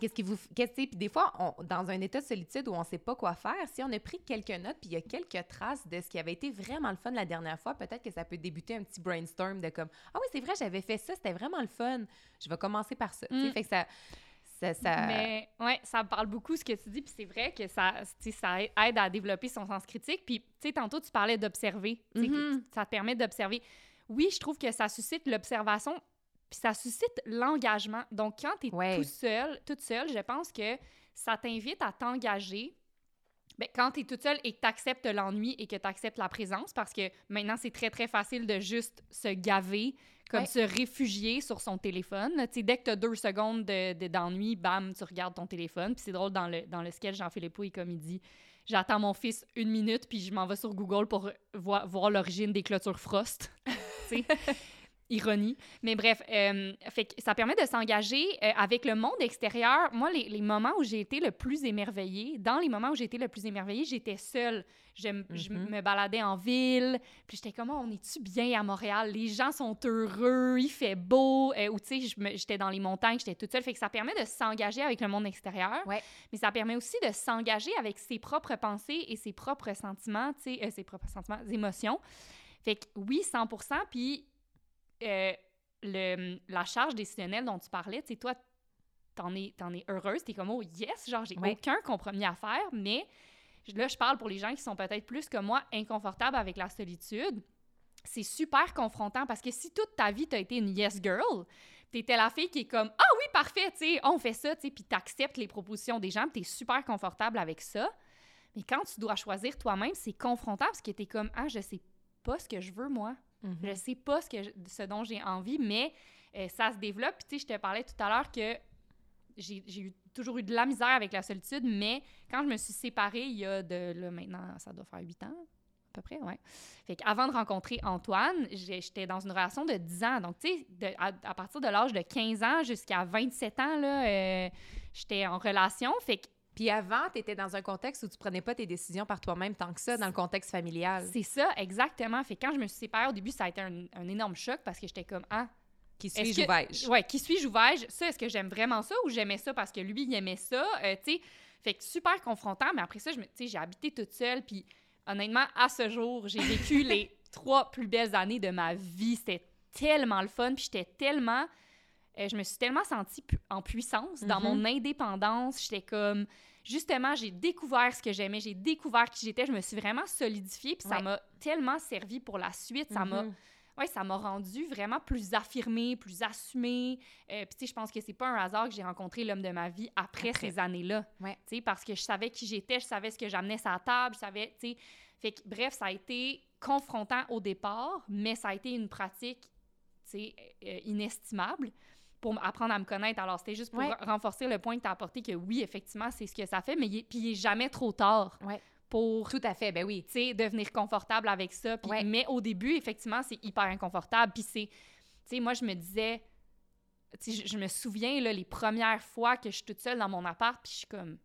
Qu'est-ce qui vous. Qu'est-ce, sais, puis des fois, on- dans un état de solitude où on ne sait pas quoi faire, si on a pris quelques notes, puis il y a quelques traces de ce qui avait été vraiment le fun la dernière fois, peut-être que ça peut débuter un petit brainstorm de comme Ah oui, c'est vrai, j'avais fait ça, c'était vraiment le fun. Je vais commencer par ça. Mm. Fait que ça. ça, ça- Mais ouais, ça me parle beaucoup ce que tu dis, puis c'est vrai que ça, ça aide à développer son sens critique. Puis, tu sais, tantôt, tu parlais d'observer. que Mhm. Ça te permet d'observer. Oui, je trouve que ça suscite l'observation, puis ça suscite l'engagement. Donc, quand tu es Ouais. tout seul, toute seule, je pense que ça t'invite à t'engager. Ben, quand tu es toute seule et que tu acceptes l'ennui et que tu acceptes la présence, parce que maintenant, c'est très, très facile de juste se gaver, comme Ouais. se réfugier sur son téléphone. Tu sais, dès que tu as deux secondes de- de- d'ennui, bam, tu regardes ton téléphone. Puis c'est drôle, dans le, dans le sketch, Jean-Philippe Pouille, comme il dit, j'attends mon fils une minute, puis je m'en vais sur Google pour voir l'origine des clôtures Frost. Ironie. Mais bref, euh, fait que ça permet de s'engager euh, avec le monde extérieur. Moi, les, les moments où j'ai été le plus émerveillée, dans les moments où j'ai été le plus émerveillée, j'étais seule. Je, m- je Mhm. me baladais en ville, puis j'étais comme, Oh, on est-tu bien à Montréal? Les gens sont heureux, il fait beau. Euh, ou tu sais, j'étais dans les montagnes, j'étais toute seule. Fait que ça permet de s'engager avec le monde extérieur. Ouais. Mais ça permet aussi de s'engager avec ses propres pensées et ses propres sentiments, tu sais, ses propres sentiments, émotions. Fait que oui, 100% Puis euh, le, la charge décisionnelle dont tu parlais, tu sais, toi, t'en es, t'en es heureuse, t'es comme, oh yes, genre, j'ai Ouais. aucun compromis à faire, mais là, je parle pour les gens qui sont peut-être plus que moi inconfortables avec la solitude. C'est super confrontant parce que si toute ta vie, t'as été une yes girl, t'étais la fille qui est comme, ah oui, parfait, tu sais, on fait ça, tu sais, puis t'acceptes les propositions des gens, puis t'es super confortable avec ça. Mais quand tu dois choisir toi-même, c'est confrontant parce que t'es comme, ah, je sais pas ce que je veux, moi. Mhm. Je sais pas ce, que je- ce dont j'ai envie, mais euh, ça se développe. Puis, tu sais, je te parlais tout à l'heure que j'ai eu- toujours eu de la misère avec la solitude, mais quand je me suis séparée, il y a de, là, maintenant, ça doit faire huit ans, peu près, ouais. Fait qu'avant de rencontrer Antoine, j'étais dans une relation de 10 ans. Donc, tu sais, à, à partir de l'âge de 15 ans jusqu'à 27 ans, là, euh, j'étais en relation. Fait que Puis avant, tu étais dans un contexte où tu prenais pas tes décisions par toi-même tant que ça, dans le contexte familial, c'est ça, exactement. Fait que quand je me suis séparée au début, ça a été un, un énorme choc parce que j'étais comme, ah, qui suis-je ou vais-je? Ouais, qui suis-je ou vais-je? Ça, est-ce que j'aime vraiment ça ou j'aimais ça parce que lui, il aimait ça? Euh, tu sais, fait que super confrontant, mais après ça, j'ai habité toute seule, puis honnêtement, à ce jour, j'ai vécu les trois plus belles années de ma vie. C'était tellement le fun, puis j'étais tellement... euh, je me suis tellement sentie pu- en puissance dans Mhm. mon indépendance. J'étais comme... Justement, j'ai découvert ce que j'aimais, j'ai découvert qui j'étais, je me suis vraiment solidifiée, puis ça m'a tellement servi pour la suite. Ça m'a Mhm. ouais, ça m'a rendu vraiment plus affirmée, plus assumée. Euh, Puis, tu sais, je pense que c'est pas un hasard que j'ai rencontré l'homme de ma vie après, Après. ces années-là. Ouais. Tu sais, parce que je savais qui j'étais, je savais ce que j'amenais la table, je savais, tu sais. Fait que, bref, ça a été confrontant au départ, mais ça a été une pratique, tu sais, euh, inestimable pour apprendre à me connaître. Alors, c'était juste pour Ouais. renforcer le point que tu as apporté que oui, effectivement, c'est ce que ça fait, mais il est, puis il est jamais trop tard Ouais. pour Tout à fait, ben oui. tu sais, devenir confortable avec ça. Ouais. Mais au début, effectivement, c'est hyper inconfortable. Puis c'est, tu sais, moi, je me disais, tu sais, je, je me souviens, là, les premières fois que je suis toute seule dans mon appart, puis je suis comme,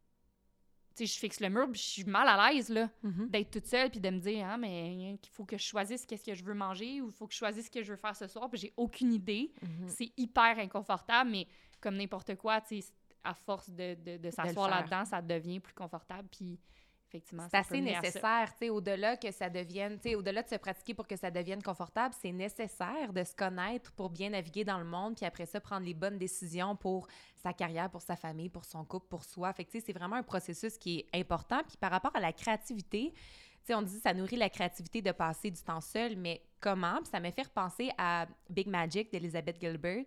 tu sais, je fixe le mur, puis je suis mal à l'aise, là, Mhm. d'être toute seule, puis de me dire, ah, mais il faut que je choisisse qu'est-ce que je veux manger, ou il faut que je choisisse ce que je veux faire ce soir, puis j'ai aucune idée. Mhm. C'est hyper inconfortable, mais comme n'importe quoi, tu sais, à force de, de, de s'asseoir là-dedans, ça devient plus confortable, puis effectivement, C'est assez nécessaire, tu sais, au-delà que ça devienne, tu sais, au-delà de se pratiquer pour que ça devienne confortable, c'est nécessaire de se connaître pour bien naviguer dans le monde, puis après ça, prendre les bonnes décisions pour sa carrière, pour sa famille, pour son couple, pour soi. Fait que, tu sais, c'est vraiment un processus qui est important. Puis par rapport à la créativité, tu sais, on dit ça nourrit la créativité de passer du temps seul, mais comment? Puis ça m'a fait repenser à Big Magic d'Elizabeth Gilbert,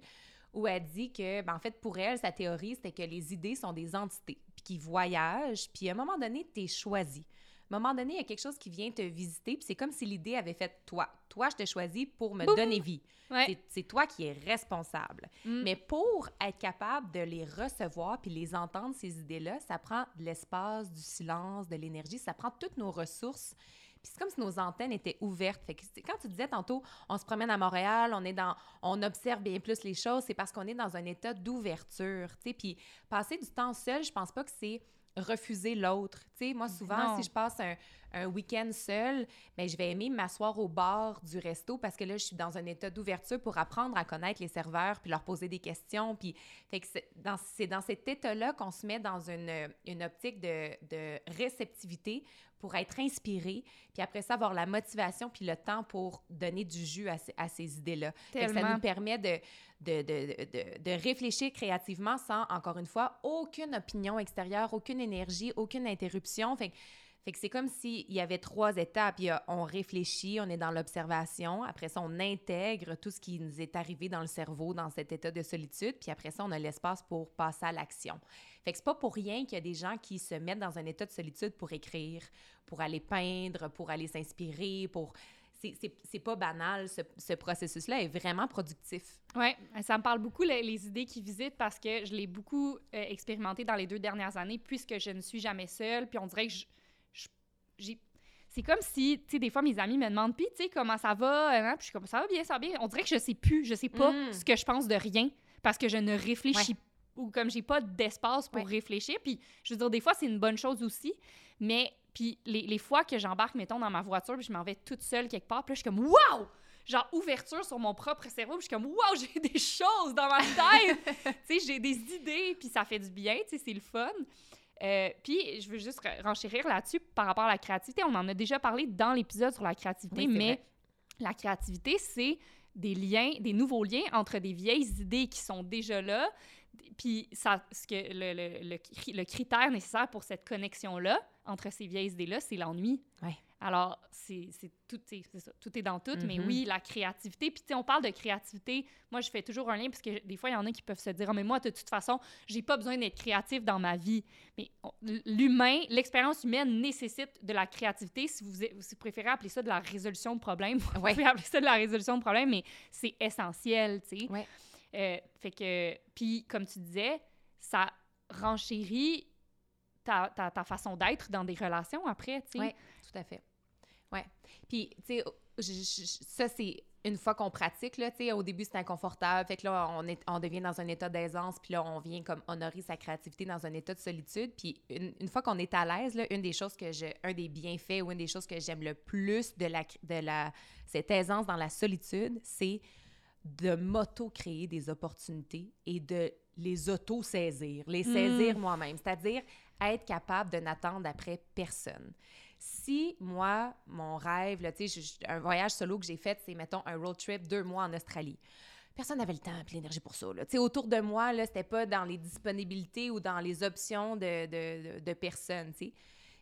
où elle dit que, ben, en fait, pour elle, sa théorie, c'était que les idées sont des entités, puis qui voyagent, puis à un moment donné, tu es choisi. À un moment donné, il y a quelque chose qui vient te visiter, puis c'est comme si l'idée avait fait toi. Toi, je t'ai choisi pour me Boum! donner vie. Ouais. C'est toi qui es responsable. Mm. Mais pour être capable de les recevoir puis les entendre, ces idées-là, ça prend de l'espace, du silence, de l'énergie, ça prend toutes nos ressources. Puis c'est comme si nos antennes étaient ouvertes. Fait que c'est- quand tu disais tantôt, on se promène à Montréal, on est dans, on observe bien plus les choses, c'est parce qu'on est dans un état d'ouverture, tu sais. Puis passer du temps seul, je pense pas que c'est refuser l'autre. Tu sais, moi, souvent, Non. si je passe un, un week-end seul, ben, je vais aimer m'asseoir au bar du resto parce que là, je suis dans un état d'ouverture pour apprendre à connaître les serveurs puis leur poser des questions. Puis, fait que c'est dans, cet état-là qu'on se met dans une, une optique de, de réceptivité pour être inspiré, puis après ça, avoir la motivation puis le temps pour donner du jus à, ces- à ces idées-là. Ça nous permet de, de, de, de, de réfléchir créativement sans, encore une fois, aucune opinion extérieure, aucune énergie, aucune interruption. Fait fait que c'est comme s'il y avait trois étapes. Il on réfléchit, on est dans l'observation. Après ça, on intègre tout ce qui nous est arrivé dans le cerveau, dans cet état de solitude. Puis après ça, on a l'espace pour passer à l'action. Fait que c'est pas pour rien qu'il y a des gens qui se mettent dans un état de solitude pour écrire, pour aller peindre, pour aller s'inspirer, pour... C'est- pas banal, ce, ce processus-là est vraiment productif. Oui, ça me parle beaucoup les, idées qui visitent parce que je l'ai beaucoup euh, expérimenté dans les deux dernières années puisque je ne suis jamais seule. Puis on dirait que je- j'ai. C'est comme si, tu sais, des fois mes amis me demandent, puis tu sais, comment ça va? hein? Puis je suis comme, ça va bien, ça va bien. On dirait que je sais plus, je sais pas Mm. ce que je pense de rien parce que je ne réfléchis Ouais. ou comme j'ai pas d'espace pour Ouais. réfléchir. Puis je veux dire, des fois, c'est une bonne chose aussi, mais puis les, les fois que j'embarque, mettons, dans ma voiture, puis je m'en vais toute seule quelque part, puis là, je suis comme, waouh! Genre, ouverture sur mon propre cerveau, puis je suis comme, waouh, j'ai des choses dans ma tête! tu sais, j'ai des idées, puis ça fait du bien, tu sais, c'est le fun. Euh, puis, je veux juste re- renchérir là-dessus par rapport à la créativité. On en a déjà parlé dans l'épisode sur la créativité, Oui, mais vrai. la créativité, c'est des liens, des nouveaux liens entre des vieilles idées qui sont déjà là, puis ça, ce que le, le, le, cri- le critère nécessaire pour cette connexion-là, entre ces vieilles idées-là, c'est l'ennui. Ouais. Alors, c'est tout, c'est c'est ça, tout est dans tout, mais Mhm. oui, la créativité. Puis, tu sais, on parle de créativité. Moi, je fais toujours un lien parce que des fois, il y en a qui peuvent se dire, Ah, mais moi, de toute façon, j'ai pas besoin d'être créatif dans ma vie. Mais l'humain, l'expérience humaine nécessite de la créativité. Si vous, si vous préférez appeler ça de la résolution de problèmes, vous Ouais. pouvez appeler ça de la résolution de problèmes, mais c'est essentiel, tu sais. Ouais. Euh, fait que, puis comme tu disais, ça renchérit ta, ta, ta façon d'être dans des relations après, tu sais. Ouais. Tout à fait. Ouais. Puis, tu sais, ça, c'est une fois qu'on pratique, là, tu sais, au début, c'est inconfortable. Fait que là, on, est, on devient dans un état d'aisance, puis là, on vient comme honorer sa créativité dans un état de solitude. Puis une, une fois qu'on est à l'aise, là, une des choses que je... Un des bienfaits ou une des choses que j'aime le plus de la, de la... Cette aisance dans la solitude, c'est de m'auto-créer des opportunités et de les auto-saisir, les saisir moi-même. C'est-à-dire être capable de n'attendre après personne. Si moi, mon rêve, là, un voyage solo que j'ai fait, c'est, mettons, un road trip deux mois en Australie. Personne n'avait le temps et l'énergie pour ça. Là. Autour de moi, là, c'était pas dans les disponibilités ou dans les options de, de, de, personnes.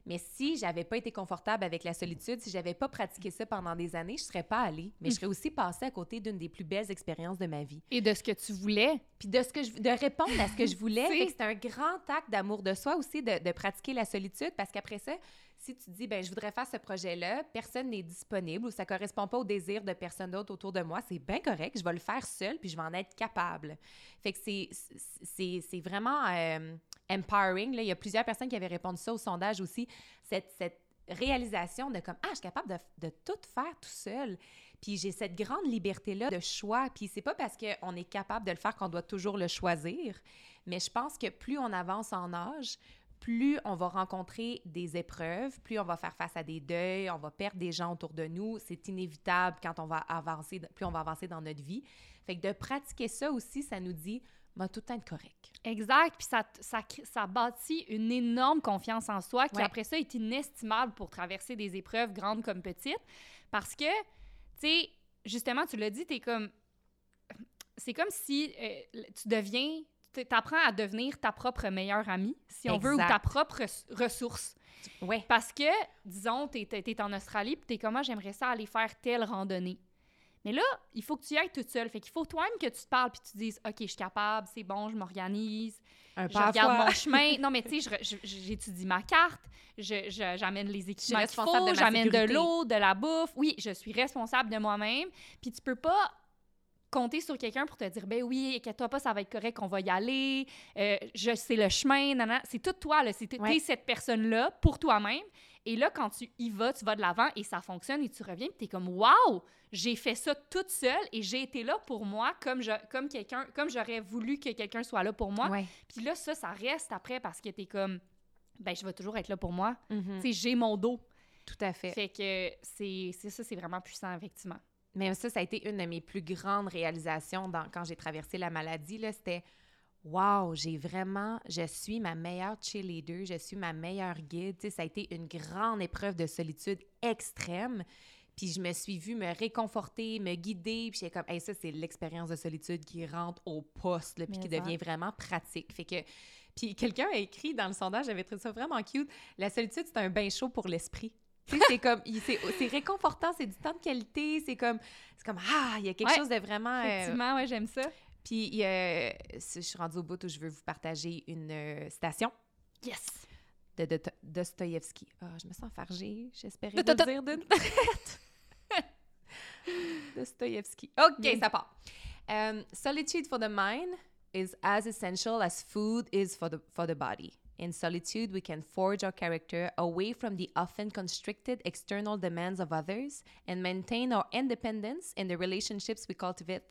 Mais si j'avais pas été confortable avec la solitude, si j'avais pas pratiqué ça pendant des années, je serais pas allée. Mais je serais aussi passée à côté d'une des plus belles expériences de ma vie. Et de ce que tu voulais. Puis de, ce que je, de répondre à ce que je voulais. C'est- un grand acte d'amour de soi aussi de, de pratiquer la solitude parce qu'après ça, si tu dis, ben je voudrais faire ce projet-là, personne n'est disponible ou ça correspond pas au désir de personne d'autre autour de moi, c'est bien correct, je vais le faire seul puis je vais en être capable. Fait que c'est, vraiment euh, empowering. Là. Il y a plusieurs personnes qui avaient répondu ça au sondage aussi, cette, cette réalisation de comme, ah, je suis capable de, de tout faire tout seul. Puis j'ai cette grande liberté-là de choix. Puis c'est pas parce qu'on est capable de le faire qu'on doit toujours le choisir. Mais je pense que plus on avance en âge, plus on va rencontrer des épreuves, plus on va faire face à des deuils, on va perdre des gens autour de nous. C'est inévitable quand on va avancer, plus on va avancer dans notre vie. Fait que de pratiquer ça aussi, ça nous dit, va tout le temps être correct. Exact. Puis ça, ça, ça bâtit une énorme confiance en soi qui, Ouais. après ça, est inestimable pour traverser des épreuves grandes comme petites. Parce que, tu sais, justement, tu l'as dit, t'es comme. C'est comme si euh, tu deviens. Tu apprends à devenir ta propre meilleure amie, si on veut, ou ta propre res- ressource. Ouais. Parce que, disons, t'es es, en Australie, puis t'es comme, Ah, j'aimerais ça aller faire telle randonnée. Mais là, il faut que tu y ailles toute seule. Fait qu'il faut toi-même que tu te parles, puis tu te dises, OK, je suis capable, c'est bon, je m'organise, je regarde fois. mon chemin. Non, mais tu sais, je- je- j'étudie ma carte, je- je- j'amène les équipements qu'il faut, j'amène de l'eau, de la bouffe. Oui, je suis responsable de moi-même. Puis tu peux pas compter sur quelqu'un pour te dire, ben oui, inquiète-toi pas, ça va être correct, on va y aller, euh, je sais le chemin, nanana. C'est tout toi, là. C'est Ouais. cette personne-là pour toi-même. Et là, quand tu y vas, tu vas de l'avant et ça fonctionne et tu reviens, puis t'es comme, waouh, j'ai fait ça toute seule et j'ai été là pour moi comme, je, comme quelqu'un, comme j'aurais voulu que quelqu'un soit là pour moi. Ouais. Puis là, ça, ça reste après parce que t'es comme, ben, je vais toujours être là pour moi. Mhm. Tu sais, j'ai mon dos. Tout à fait. Fait que c'est ça, c'est vraiment puissant, effectivement. Mais ça, ça a été une de mes plus grandes réalisations dans, quand j'ai traversé la maladie. C'était Wow, j'ai vraiment, je suis ma meilleure cheerleader, je suis ma meilleure guide. Ça a été une grande épreuve de solitude extrême. Puis je me suis vue me réconforter, me guider. Puis j'étais comme, hey, ça, c'est l'expérience de solitude qui rentre au poste, là, puis qui ça. devient vraiment pratique. Fait que, puis quelqu'un a écrit dans le sondage, j'avais trouvé ça vraiment cute. La solitude, c'est un bain chaud pour l'esprit. Tu sais, c'est comme, c'est réconfortant, c'est du temps de qualité, c'est comme, c'est comme, ah, il y a quelque Ouais, chose de vraiment. euh, Effectivement, ouais, j'aime ça. puis, a- je suis rendue au bout où je veux vous partager une euh, citation Yes! de, de, Dostoïevski. Ah, je me sens fargée. J'espérais le dire d'une traite. Dostoïevski. OK, Bien ça part. Um, solitude for the mind is as essential as food is for the, for the body. In solitude, we can forge our character away from the often constricted external demands of others and maintain our independence in the relationships we cultivate,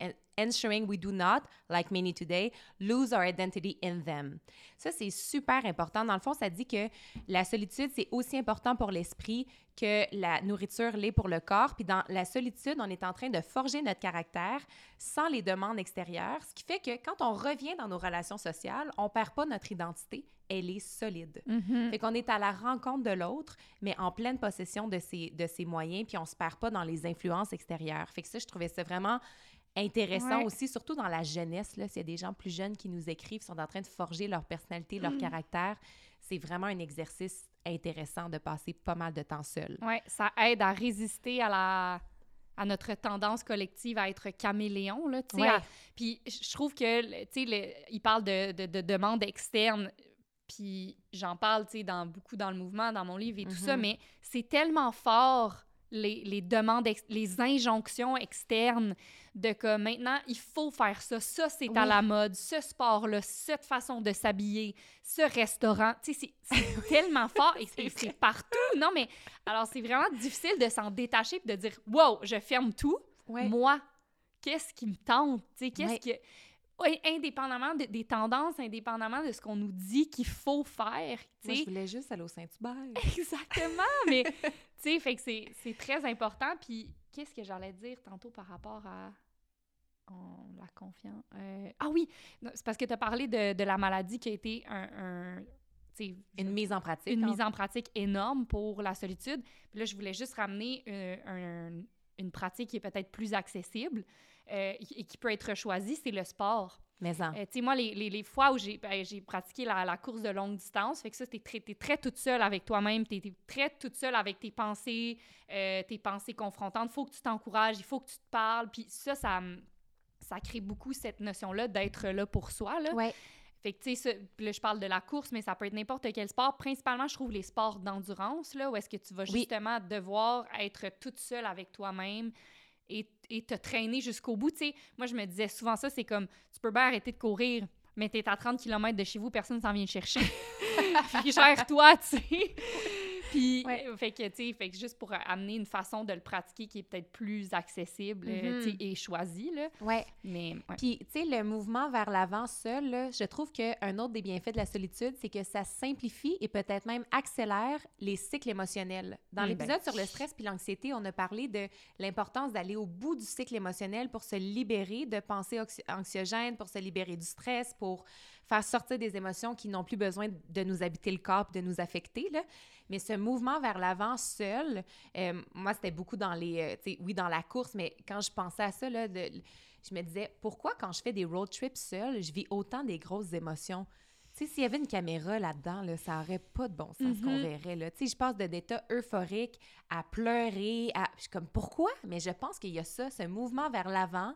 en- ensuring we do not, like many today, lose our identity in them. Ça, c'est super important. Dans le fond, ça dit que la solitude, c'est aussi important pour l'esprit que la nourriture l'est pour le corps. Puis dans la solitude, on est en train de forger notre caractère sans les demandes extérieures, ce qui fait que quand on revient dans nos relations sociales, on perd pas notre identité, elle est solide. Mhm. Fait qu'on est à la rencontre de l'autre, mais en pleine possession de ses, de ses moyens, puis on se perd pas dans les influences extérieures. Fait que ça, je trouvais ça vraiment intéressant Ouais. aussi, surtout dans la jeunesse. S'il y a des gens plus jeunes qui nous écrivent, sont en train de forger leur personnalité, leur caractère, c'est vraiment un exercice intéressant de passer pas mal de temps seul. Ouais, ça aide à résister à la à notre tendance collective à être caméléon, là. Ouais. Puis je trouve que, tu sais, il parle de, de, de demandes externes, puis j'en parle, tu sais, dans, beaucoup dans le mouvement, dans mon livre et tout ça, Mhm. mais c'est tellement fort les, les demandes, les injonctions externes de que maintenant, il faut faire ça, ça c'est à la mode, ce sport-là, cette façon de s'habiller, ce restaurant, tu sais, c'est- tellement fort et c'est- c'est partout. Non, mais alors c'est vraiment difficile de s'en détacher et de dire, wow, je ferme tout. Ouais. Moi, qu'est-ce qui me tente? Tu sais, qu'est-ce Ouais. que. Indépendamment de- des tendances, indépendamment de ce qu'on nous dit qu'il faut faire, Moi, je voulais juste aller au Saint-Hubert. Exactement, mais tu sais, fait que c'est très important. Puis qu'est-ce que j'allais dire tantôt par rapport à oh, la confiance? Euh, ah oui, c'est parce que tu as parlé de, de la maladie qui a été un, Une mise en pratique. une en- mise en pratique énorme pour la solitude. Puis là, je voulais juste ramener euh, un- une pratique qui est peut-être plus accessible euh, et qui peut être choisie, c'est le sport. Mais en. Euh, tu sais, moi, les, les- les fois où j'ai ben, pratiqué la, la course de longue distance, fait que ça, t'es très, très toute seule avec toi-même, t'es es très toute seule avec tes pensées, euh, tes pensées confrontantes. Il faut que tu t'encourages, il faut que tu te parles. Puis ça, ça, ça crée beaucoup cette notion-là d'être là pour soi. Là. Ouais. Fait que, tu sais, là, je parle de la course, mais ça peut être n'importe quel sport. Principalement, je trouve les sports d'endurance, là, où est-ce que tu vas Oui. justement devoir être toute seule avec toi-même et, et te traîner jusqu'au bout. Tu sais, moi, je me disais souvent ça, c'est comme, tu peux bien arrêter de courir, mais t'es à 30 km de chez vous, personne s'en vient te chercher. Puis gère-toi, tu sais. Puis, Ouais. euh, fait que, tu sais, fait que juste pour amener une façon de le pratiquer qui est peut-être plus accessible, euh, Mhm. tu sais, et choisie, là. Ouais. Mais, ouais. Puis, tu sais, le mouvement vers l'avant seul, là, je trouve qu'un autre des bienfaits de la solitude, c'est que ça simplifie et peut-être même accélère les cycles émotionnels. Dans Mm, l'épisode ben. sur le stress puis l'anxiété, on a parlé de l'importance d'aller au bout du cycle émotionnel pour se libérer de pensées anxiogènes, pour se libérer du stress, pour faire sortir des émotions qui n'ont plus besoin de nous habiter le corps de nous affecter. Là. Mais ce mouvement vers l'avant seul, euh, moi, c'était beaucoup dans les... euh, oui, dans la course, mais quand je pensais à ça, là, de- je me disais, pourquoi quand je fais des road trips seule, je vis autant des grosses émotions? Tu sais, s'il y avait une caméra là-dedans, là, ça aurait pas de bon sens qu'on Mhm. verrait. Là. Tu sais, je passe de d'état euphorique à pleurer, à... Je suis comme, pourquoi? Mais je pense qu'il y a ça, ce mouvement vers l'avant,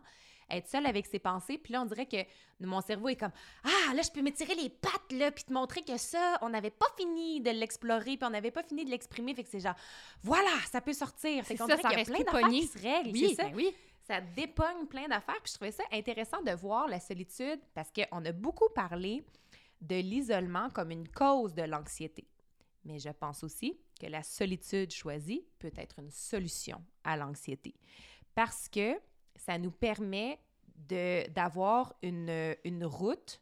être seule avec ses pensées. Puis là, on dirait que mon cerveau est comme, ah, là, je peux m'étirer les pattes, là, puis te montrer que ça, on n'avait pas fini de l'explorer, puis on n'avait pas fini de l'exprimer. Fait que c'est genre, voilà, ça peut sortir. C'est ça, ça qu'il y a plein d'affaires qui se règlent. Oui, ça ben oui. ça dépogne plein d'affaires. Puis je trouvais ça intéressant de voir la solitude parce qu'on a beaucoup parlé de l'isolement comme une cause de l'anxiété. Mais je pense aussi que la solitude choisie peut être une solution à l'anxiété parce que ça nous permet de- d'avoir une, une route,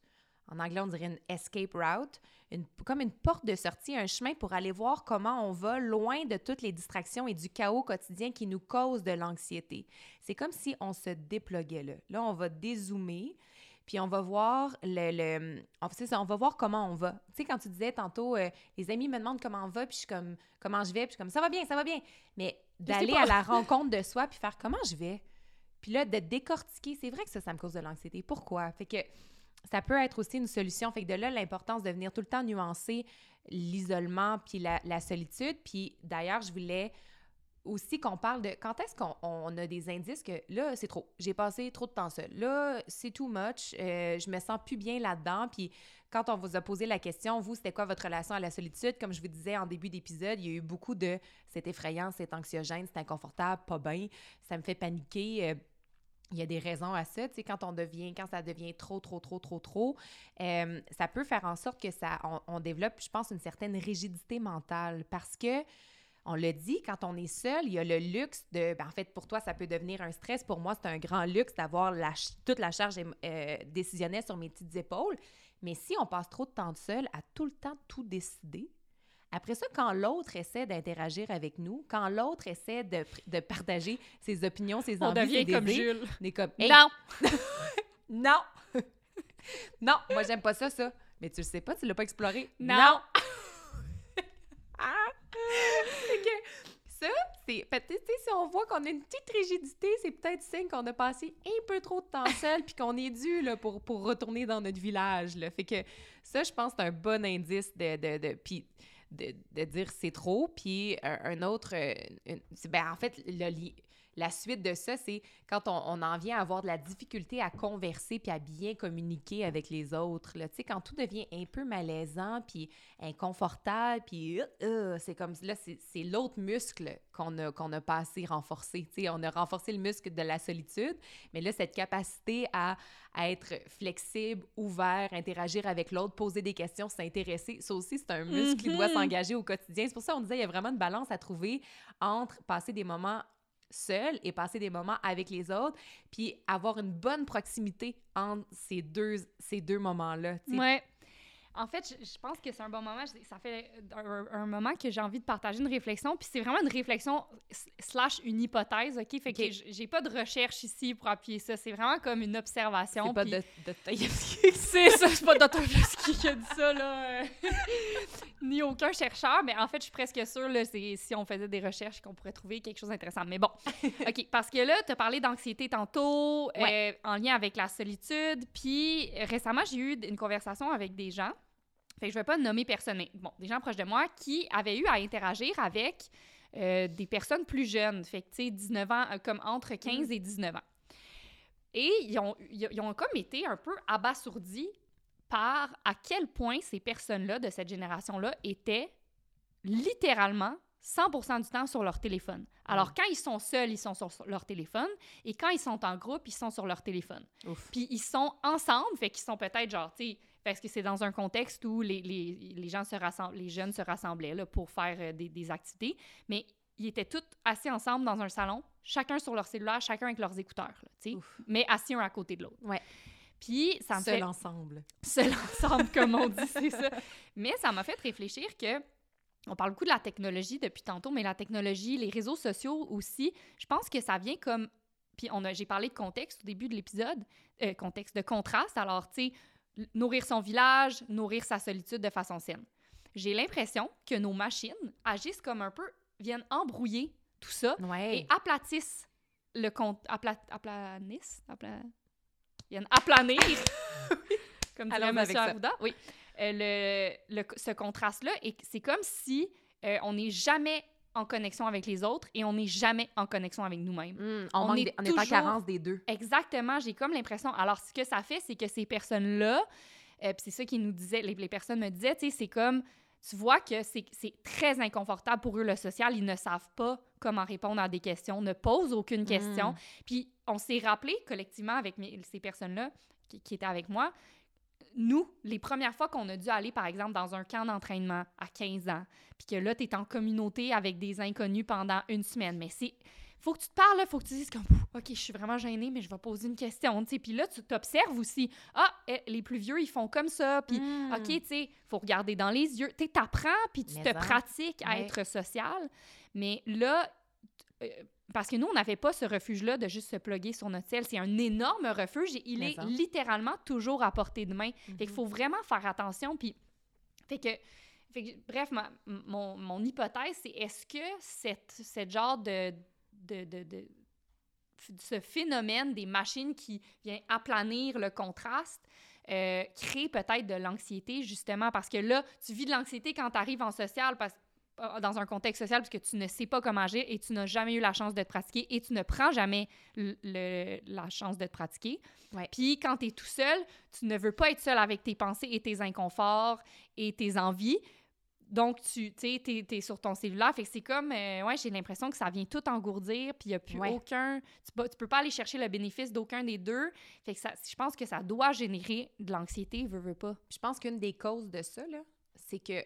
en anglais on dirait une escape route, une- comme une porte de sortie, un chemin pour aller voir comment on va loin de toutes les distractions et du chaos quotidien qui nous cause de l'anxiété. C'est comme si on se déploguait là. Là, on va dézoomer, puis on va voir le, le on, c'est ça, on va voir comment on va. Tu sais, quand tu disais tantôt, euh, les amis me demandent comment on va, puis je suis comme, comment je vais, puis je suis comme, ça va bien, ça va bien. Mais d'aller à la rencontre de soi, puis faire comment je vais? Puis là, de décortiquer, c'est vrai que ça, ça me cause de l'anxiété. Pourquoi? Fait que ça peut être aussi une solution. Fait que de là, l'importance de venir tout le temps nuancer l'isolement puis la, la solitude. Puis d'ailleurs, je voulais aussi qu'on parle de quand est-ce qu'on on a des indices que là, c'est trop. J'ai passé trop de temps seul. Là, c'est too much. Euh, je me sens plus bien là-dedans. Puis quand on vous a posé la question, vous, c'était quoi votre relation à la solitude? Comme je vous disais en début d'épisode, il y a eu beaucoup de c'est effrayant, c'est anxiogène, c'est inconfortable, pas bien, ça me fait paniquer. Euh, il y a des raisons à ça, tu sais, quand on devient, quand ça devient trop, trop, trop, trop, trop, euh, ça peut faire en sorte que ça, on, développe, je pense, une certaine rigidité mentale parce que, on le dit, quand on est seul, il y a le luxe de, ben, en fait, pour toi, ça peut devenir un stress. Pour moi, c'est un grand luxe d'avoir la toute la charge euh, décisionnelle sur mes petites épaules. Mais si on passe trop de temps seul à tout le temps tout décider, après ça, quand l'autre essaie d'interagir avec nous, quand l'autre essaie de, de partager ses opinions, ses On envies, ses devient comme désirs, Jules. on est comme Hey, Non! non! non, moi j'aime pas ça, ça. Mais tu le sais pas, tu l'as pas exploré. Non. ah! Fait que ça, c'est. Peut-être, tu sais, si on voit qu'on a une petite rigidité, c'est peut-être signe qu'on a passé un peu trop de temps seul puis qu'on est dû là, pour, pour retourner dans notre village. Là. Fait que ça, je pense que c'est un bon indice de. de, de puis de, dire c'est trop. Puis un, un autre. euh, ben, en fait, le la suite de ça, c'est quand on, on en vient à avoir de la difficulté à converser puis à bien communiquer avec les autres. Là. Tu sais, quand tout devient un peu malaisant puis inconfortable, puis euh, euh, c'est comme là, c'est l'autre muscle qu'on a, qu'on a pas assez renforcé. Tu sais, on a renforcé le muscle de la solitude, mais là, cette capacité à, à être flexible, ouvert, interagir avec l'autre, poser des questions, s'intéresser, ça aussi, c'est un muscle qui doit Mhm. s'engager au quotidien. C'est pour ça qu'on disait il y a vraiment une balance à trouver entre passer des moments seul et passer des moments avec les autres, puis avoir une bonne proximité entre ces deux, ces deux moments-là. En fait, je, je pense que c'est un bon moment. Ça fait un, un moment que j'ai envie de partager une réflexion. Puis c'est vraiment une réflexion slash une hypothèse, OK? Fait que j'ai pas de recherche ici pour appuyer ça. C'est vraiment comme une observation. C'est pas puis- de. C'est ça, c'est pas Dostoevsky qui a dit ça, là. euh, Ni aucun chercheur, mais en fait, je suis presque sûre, là, si on faisait des recherches, qu'on pourrait trouver quelque chose d'intéressant. Mais bon, OK, parce que là, tu as parlé d'anxiété tantôt, euh, en lien avec la solitude, puis récemment, j'ai eu une conversation avec des gens, fait que je vais pas nommer personne, mais bon, des gens proches de moi qui avaient eu à interagir avec euh, des personnes plus jeunes, fait que, tu sais, 19 ans, euh, comme entre 15 et 19 ans. Et ils ont, ils ont comme été un peu abasourdis par à quel point ces personnes-là de cette génération-là étaient littéralement 100% du temps sur leur téléphone. Alors, Mm. quand ils sont seuls, ils sont sur leur téléphone, et quand ils sont en groupe, ils sont sur leur téléphone. Ouf. Puis ils sont ensemble, fait qu'ils sont peut-être genre, tu sais, parce que c'est dans un contexte où les, les, les gens se rassemblent, les jeunes se rassemblaient là, pour faire euh, des, des activités, mais ils étaient tous assis ensemble dans un salon, chacun sur leur cellulaire, chacun avec leurs écouteurs, là, mais assis un à côté de l'autre. Ouais. Puis ça me Seul fait ensemble. seul ensemble, comme on dit, c'est ça. Mais ça m'a fait réfléchir que on parle beaucoup de la technologie depuis tantôt, mais la technologie, les réseaux sociaux aussi, je pense que ça vient comme. Puis on a, j'ai parlé de contexte au début de l'épisode, euh, contexte de contraste. Alors, tu sais, nourrir son village, nourrir sa solitude de façon saine. J'ai l'impression que nos machines agissent comme un peu, viennent embrouiller tout ça Ouais. et aplatissent le compte. Apla, aplanissent? Apla, viennent aplanir. comme dirait M. Arruda. Oui. Euh, le, le- ce contraste-là, et c'est comme si euh, on n'est jamais en connexion avec les autres et on n'est jamais en connexion avec nous-mêmes. Mm, on, on est des- on est en carence des deux. Exactement, j'ai comme l'impression. Alors, ce que ça fait, c'est que ces personnes-là, euh, c'est ça qu'ils nous disaient, les, les personnes me disaient, tu sais, c'est comme, tu vois que c'est très inconfortable pour eux le social, ils ne savent pas comment répondre à des questions, ne posent aucune question. Mm. Puis on s'est rappelé collectivement avec mes- ces personnes-là qui, qui étaient avec moi, nous, les premières fois qu'on a dû aller, par exemple, dans un camp d'entraînement à 15 ans, puis que là, tu es en communauté avec des inconnus pendant une semaine, mais c'est faut que tu te parles, il faut que tu dises comme OK, je suis vraiment gênée, mais je vais poser une question, tu sais. Puis là, tu t'observes aussi. Ah, eh, les plus vieux, ils font comme ça, puis Mm. OK, tu sais, faut regarder dans les yeux. Tu t'apprends, puis tu Mais te en. pratiques à être social. Mais là, parce que nous, on n'avait pas ce refuge-là de juste se plugger sur notre ciel. C'est un énorme refuge et il est en. littéralement toujours à portée de main. Fait qu'il Mhm. faut vraiment faire attention. Puis, fait que, fait que- bref, ma- mon, mon hypothèse, c'est est-ce que cette, cette genre de, de, de, de- ce phénomène des machines qui vient aplanir le contraste euh, crée peut-être de l'anxiété, justement, parce que là, tu vis de l'anxiété quand tu arrives en social, parce, euh, dans un contexte social, parce que tu ne sais pas comment agir et tu n'as jamais eu la chance de te pratiquer et tu ne prends jamais le- le- la chance de te pratiquer. Ouais. Puis quand tu es tout seul, tu ne veux pas être seul avec tes pensées et tes inconforts et tes envies. Donc, tu sais, t'es, t'es sur ton cellulaire. Fait que c'est comme, euh, ouais, j'ai l'impression que ça vient tout engourdir, puis il n'y a plus Ouais. aucun... Tu, tu peux pas aller chercher le bénéfice d'aucun des deux. Fait que ça, je pense que ça doit générer de l'anxiété, veux, veux pas. Je pense qu'une des causes de ça, là, c'est que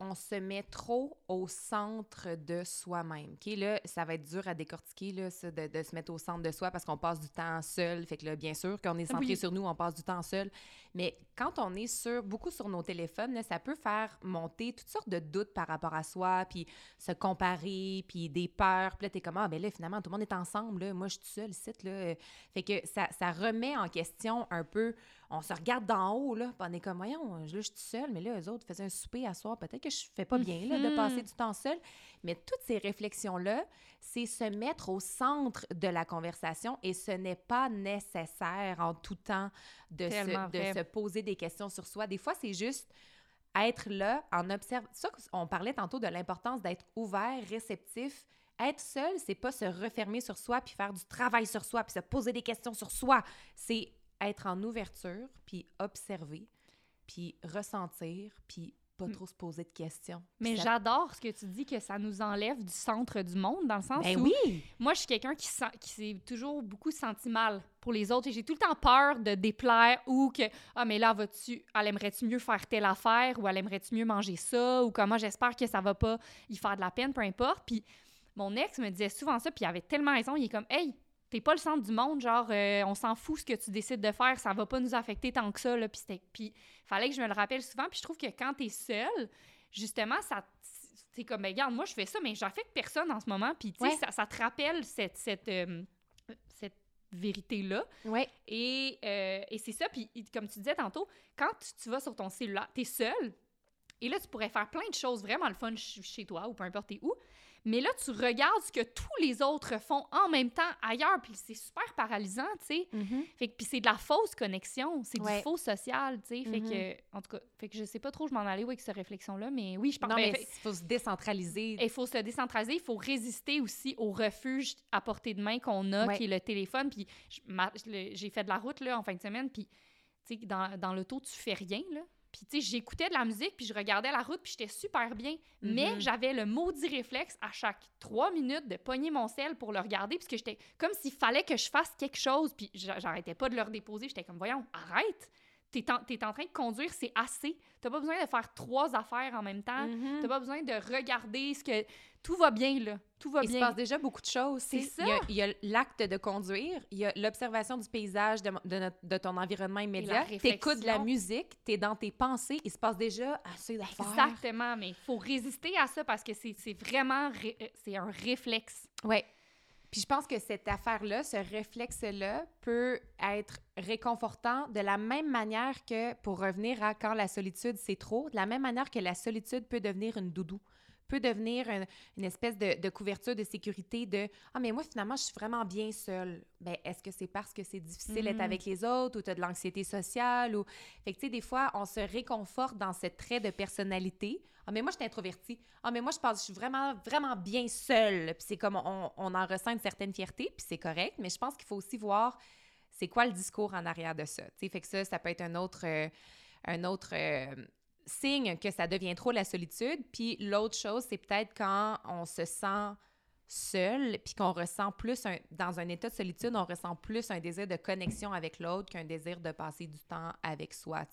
on se met trop au centre de soi-même. OK, là, ça va être dur à décortiquer, là, ça, de, de se mettre au centre de soi parce qu'on passe du temps seul. Fait que là, bien sûr, quand on est centré Oui. sur nous, on passe du temps seul. Mais quand on est sur, beaucoup sur nos téléphones, là, ça peut faire monter toutes sortes de doutes par rapport à soi, puis se comparer, puis des peurs. Puis là, t'es comme, ah, ben là, finalement, tout le monde est ensemble, là. Moi, je suis seule ici, là. Fait que ça, ça remet en question un peu on se regarde d'en haut, là, puis on est comme, voyons, là, je suis seule, mais là, eux autres faisaient un souper à soir, peut-être que je fais pas bien, là, de Mhm. passer du temps seul. Mais toutes ces réflexions-là, c'est se mettre au centre de la conversation et ce n'est pas nécessaire en tout temps de, se, de se poser des questions sur soi. Des fois, c'est juste être là en observant. Ça, on parlait tantôt de l'importance d'être ouvert, réceptif être seul, c'est pas se refermer sur soi puis faire du travail sur soi puis se poser des questions sur soi. C'est être en ouverture puis observer puis ressentir puis pas trop se poser de questions. Mais Ça- j'adore ce que tu dis, que ça nous enlève du centre du monde, dans le sens Ben où oui! moi, je suis quelqu'un qui, sent- qui s'est toujours beaucoup senti mal pour les autres et j'ai tout le temps peur de déplaire ou que ah mais là vas-tu elle aimerait-tu mieux faire telle affaire ou elle aimerait-tu mieux manger ça ou comment j'espère que ça va pas y faire de la peine peu importe puis mon ex me disait souvent ça puis il avait tellement raison il est comme hey t'es pas le centre du monde genre euh, on s'en fout ce que tu décides de faire ça va pas nous affecter tant que ça là puis fallait que je me le rappelle souvent puis je trouve que quand t'es seule justement ça c'est comme ben, regarde moi je fais ça mais j'affecte personne en ce moment puis tu sais Ouais. ça, ça te rappelle cette cette euh, cette vérité là Ouais. et, euh, et c'est ça. Puis, comme tu disais tantôt, quand tu, tu vas sur ton cellulaire, tu es seul. Et là, tu pourrais faire plein de choses vraiment le fun ch- chez toi ou peu importe t'es où. Mais là, tu regardes ce que tous les autres font en même temps ailleurs. Puis c'est super paralysant, tu sais. Mhm. Fait que puis c'est de la fausse connexion, c'est Ouais. du faux social, tu sais. Fait Mhm. que, en tout cas, fait que je sais pas trop où je m'en allais avec cette réflexion-là, mais oui, je pense Non, mais il faut se décentraliser. il faut se décentraliser, il faut résister aussi au refuge à portée de main qu'on a, Ouais. qui est le téléphone. Puis j'ai fait de la route là, en fin de semaine, puis tu sais, dans, dans l'auto, tu fais rien, là. Puis tu sais, j'écoutais de la musique, puis je regardais la route, puis j'étais super bien. Mais Mhm. j'avais le maudit réflexe à chaque trois minutes de pogner mon sel pour le regarder, puisque j'étais comme s'il fallait que je fasse quelque chose, puis j'a- j'arrêtais pas de le redéposer. J'étais comme, voyons, arrête! T'es en, t'es en train de conduire, c'est assez. T'as pas besoin de faire trois affaires en même temps. Mhm. T'as pas besoin de regarder ce que. Tout va bien, là. Tout va Il se bien. passe déjà beaucoup de choses. C'est ça. Il y a- l'acte de conduire, il y a l'observation du paysage, de, de notre- de ton environnement immédiat. T'écoutes de la musique, t'es dans tes pensées, il se passe déjà assez d'affaires. Exactement, mais il faut résister à ça parce que c'est c'est vraiment. ré- euh, C'est un réflexe. Ouais. Puis je pense que cette affaire-là, ce réflexe-là, peut être réconfortant de la même manière que, pour revenir à quand la solitude c'est trop, de la même manière que la solitude peut devenir une doudou, peut devenir une, une espèce de, de couverture de sécurité de Ah, mais moi, finalement, je suis vraiment bien seule. Ben, est-ce que c'est parce que c'est difficile d'être Mhm. avec les autres ou tu as de l'anxiété sociale ou. Fait que, tu sais, des fois, on se réconforte dans ce trait de personnalité. Ah, mais moi, je suis introvertie. Ah, mais moi, je pense, je suis vraiment, vraiment bien seule. Puis c'est comme, on, on en ressent une certaine fierté, puis c'est correct. Mais je pense qu'il faut aussi voir c'est quoi le discours en arrière de ça. Tu sais, fait que ça, ça peut être un autre, euh, un autre euh, signe que ça devient trop la solitude. Puis l'autre chose, c'est peut-être quand on se sent seul, puis qu'on ressent plus, dans un état de solitude, on ressent plus un désir de connexion avec l'autre qu'un désir de passer du temps avec soi.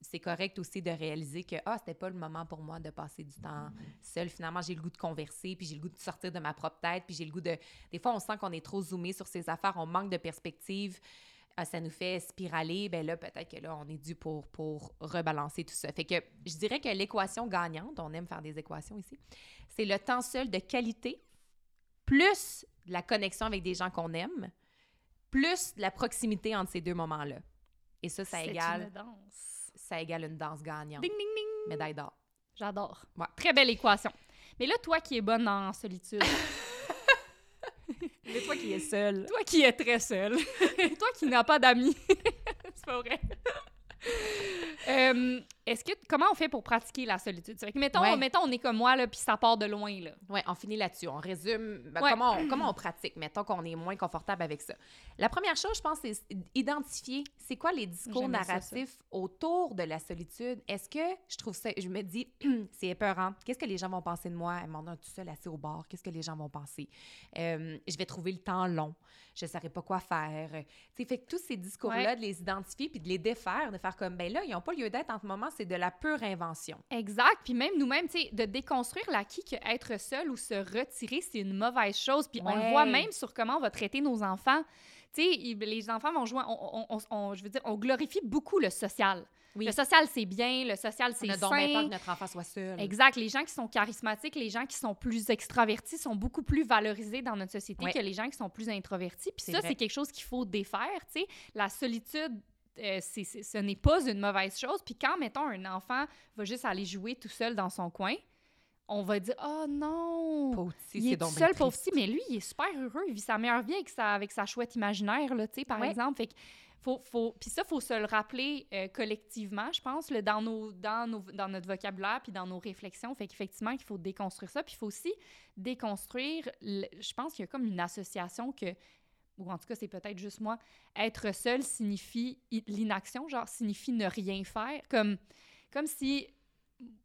C'est correct aussi de réaliser que ah c'était pas le moment pour moi de passer du temps seul finalement j'ai le goût de converser puis j'ai le goût de sortir de ma propre tête puis j'ai le goût de des fois on sent qu'on est trop zoomé sur ses affaires on manque de perspective ah, ça nous fait spiraler ben là peut-être que là on est dû pour pour rebalancer tout ça fait que je dirais que l'équation gagnante on aime faire des équations ici c'est le temps seul de qualité plus la connexion avec des gens qu'on aime plus la proximité entre ces deux moments là et ça ça égale une danse. ça égale une danse gagnante. Ding, ding, ding. Médaille d'or. J'adore. Ouais. Très belle équation. Mais là, toi qui es bonne en solitude, qui es seule. toi qui es très seule, toi qui n'as pas d'amis, c'est pas vrai. Euh, Est-ce que comment on fait pour pratiquer la solitude? C'est vrai que mettons, Ouais. mettons on est comme moi là, puis ça part de loin là. Ouais, on finit là-dessus. On résume ben, Ouais. comment, on, comment on pratique. Mettons qu'on est moins confortable avec ça. La première chose, je pense, c'est identifier c'est quoi les discours ça, narratifs autour de la solitude. Est-ce que je trouve ça, je me dis, c'est épeurant. Qu'est-ce que les gens vont penser de moi? M'en tout seul assis au bar. Qu'est-ce que les gens vont penser? Euh, je vais trouver le temps long. Je ne saurais pas quoi faire. Tu fait que tous ces discours-là, Ouais. de les identifier puis de les défaire, de faire comme, ben là, ils n'ont pas lieu d'être en ce moment, c'est de la pure invention. Exact. Puis même nous-mêmes, tu sais, de déconstruire l'acquis que être seul ou se retirer, c'est une mauvaise chose. Puis on le voit même sur comment on va traiter nos enfants. Tu sais, les enfants vont jouer. On, on- on- on- je veux dire, on glorifie beaucoup le social. Oui. Le social, c'est bien. Le social, c'est a donc bien peur sain. que notre enfant soit seul. Exact. Les gens qui sont charismatiques, les gens qui sont plus extravertis sont beaucoup plus valorisés dans notre société Ouais. que les gens qui sont plus introvertis. Puis ça, c'est quelque chose qu'il faut défaire. Tu sais, la solitude. Euh, ce n'est pas une mauvaise chose. Puis quand, mettons, un enfant va juste aller jouer tout seul dans son coin, on va dire Oh non! Pauvre il est tout seul, pauvre petit, mais lui, il est super heureux. Il vit sa meilleure vie avec sa, avec sa chouette imaginaire, là, tu sais, par Ouais. exemple. Fait que faut, faut, puis ça, faut se le rappeler euh, collectivement, je pense, dans, nos, dans, nos, dans notre vocabulaire puis dans nos réflexions. Fait qu'effectivement, il faut déconstruire ça. Puis il faut aussi déconstruire, je pense qu'il y a comme une association que, ou en tout cas, c'est peut-être juste moi, être seul signifie l'inaction, genre signifie ne rien faire. Comme, comme si,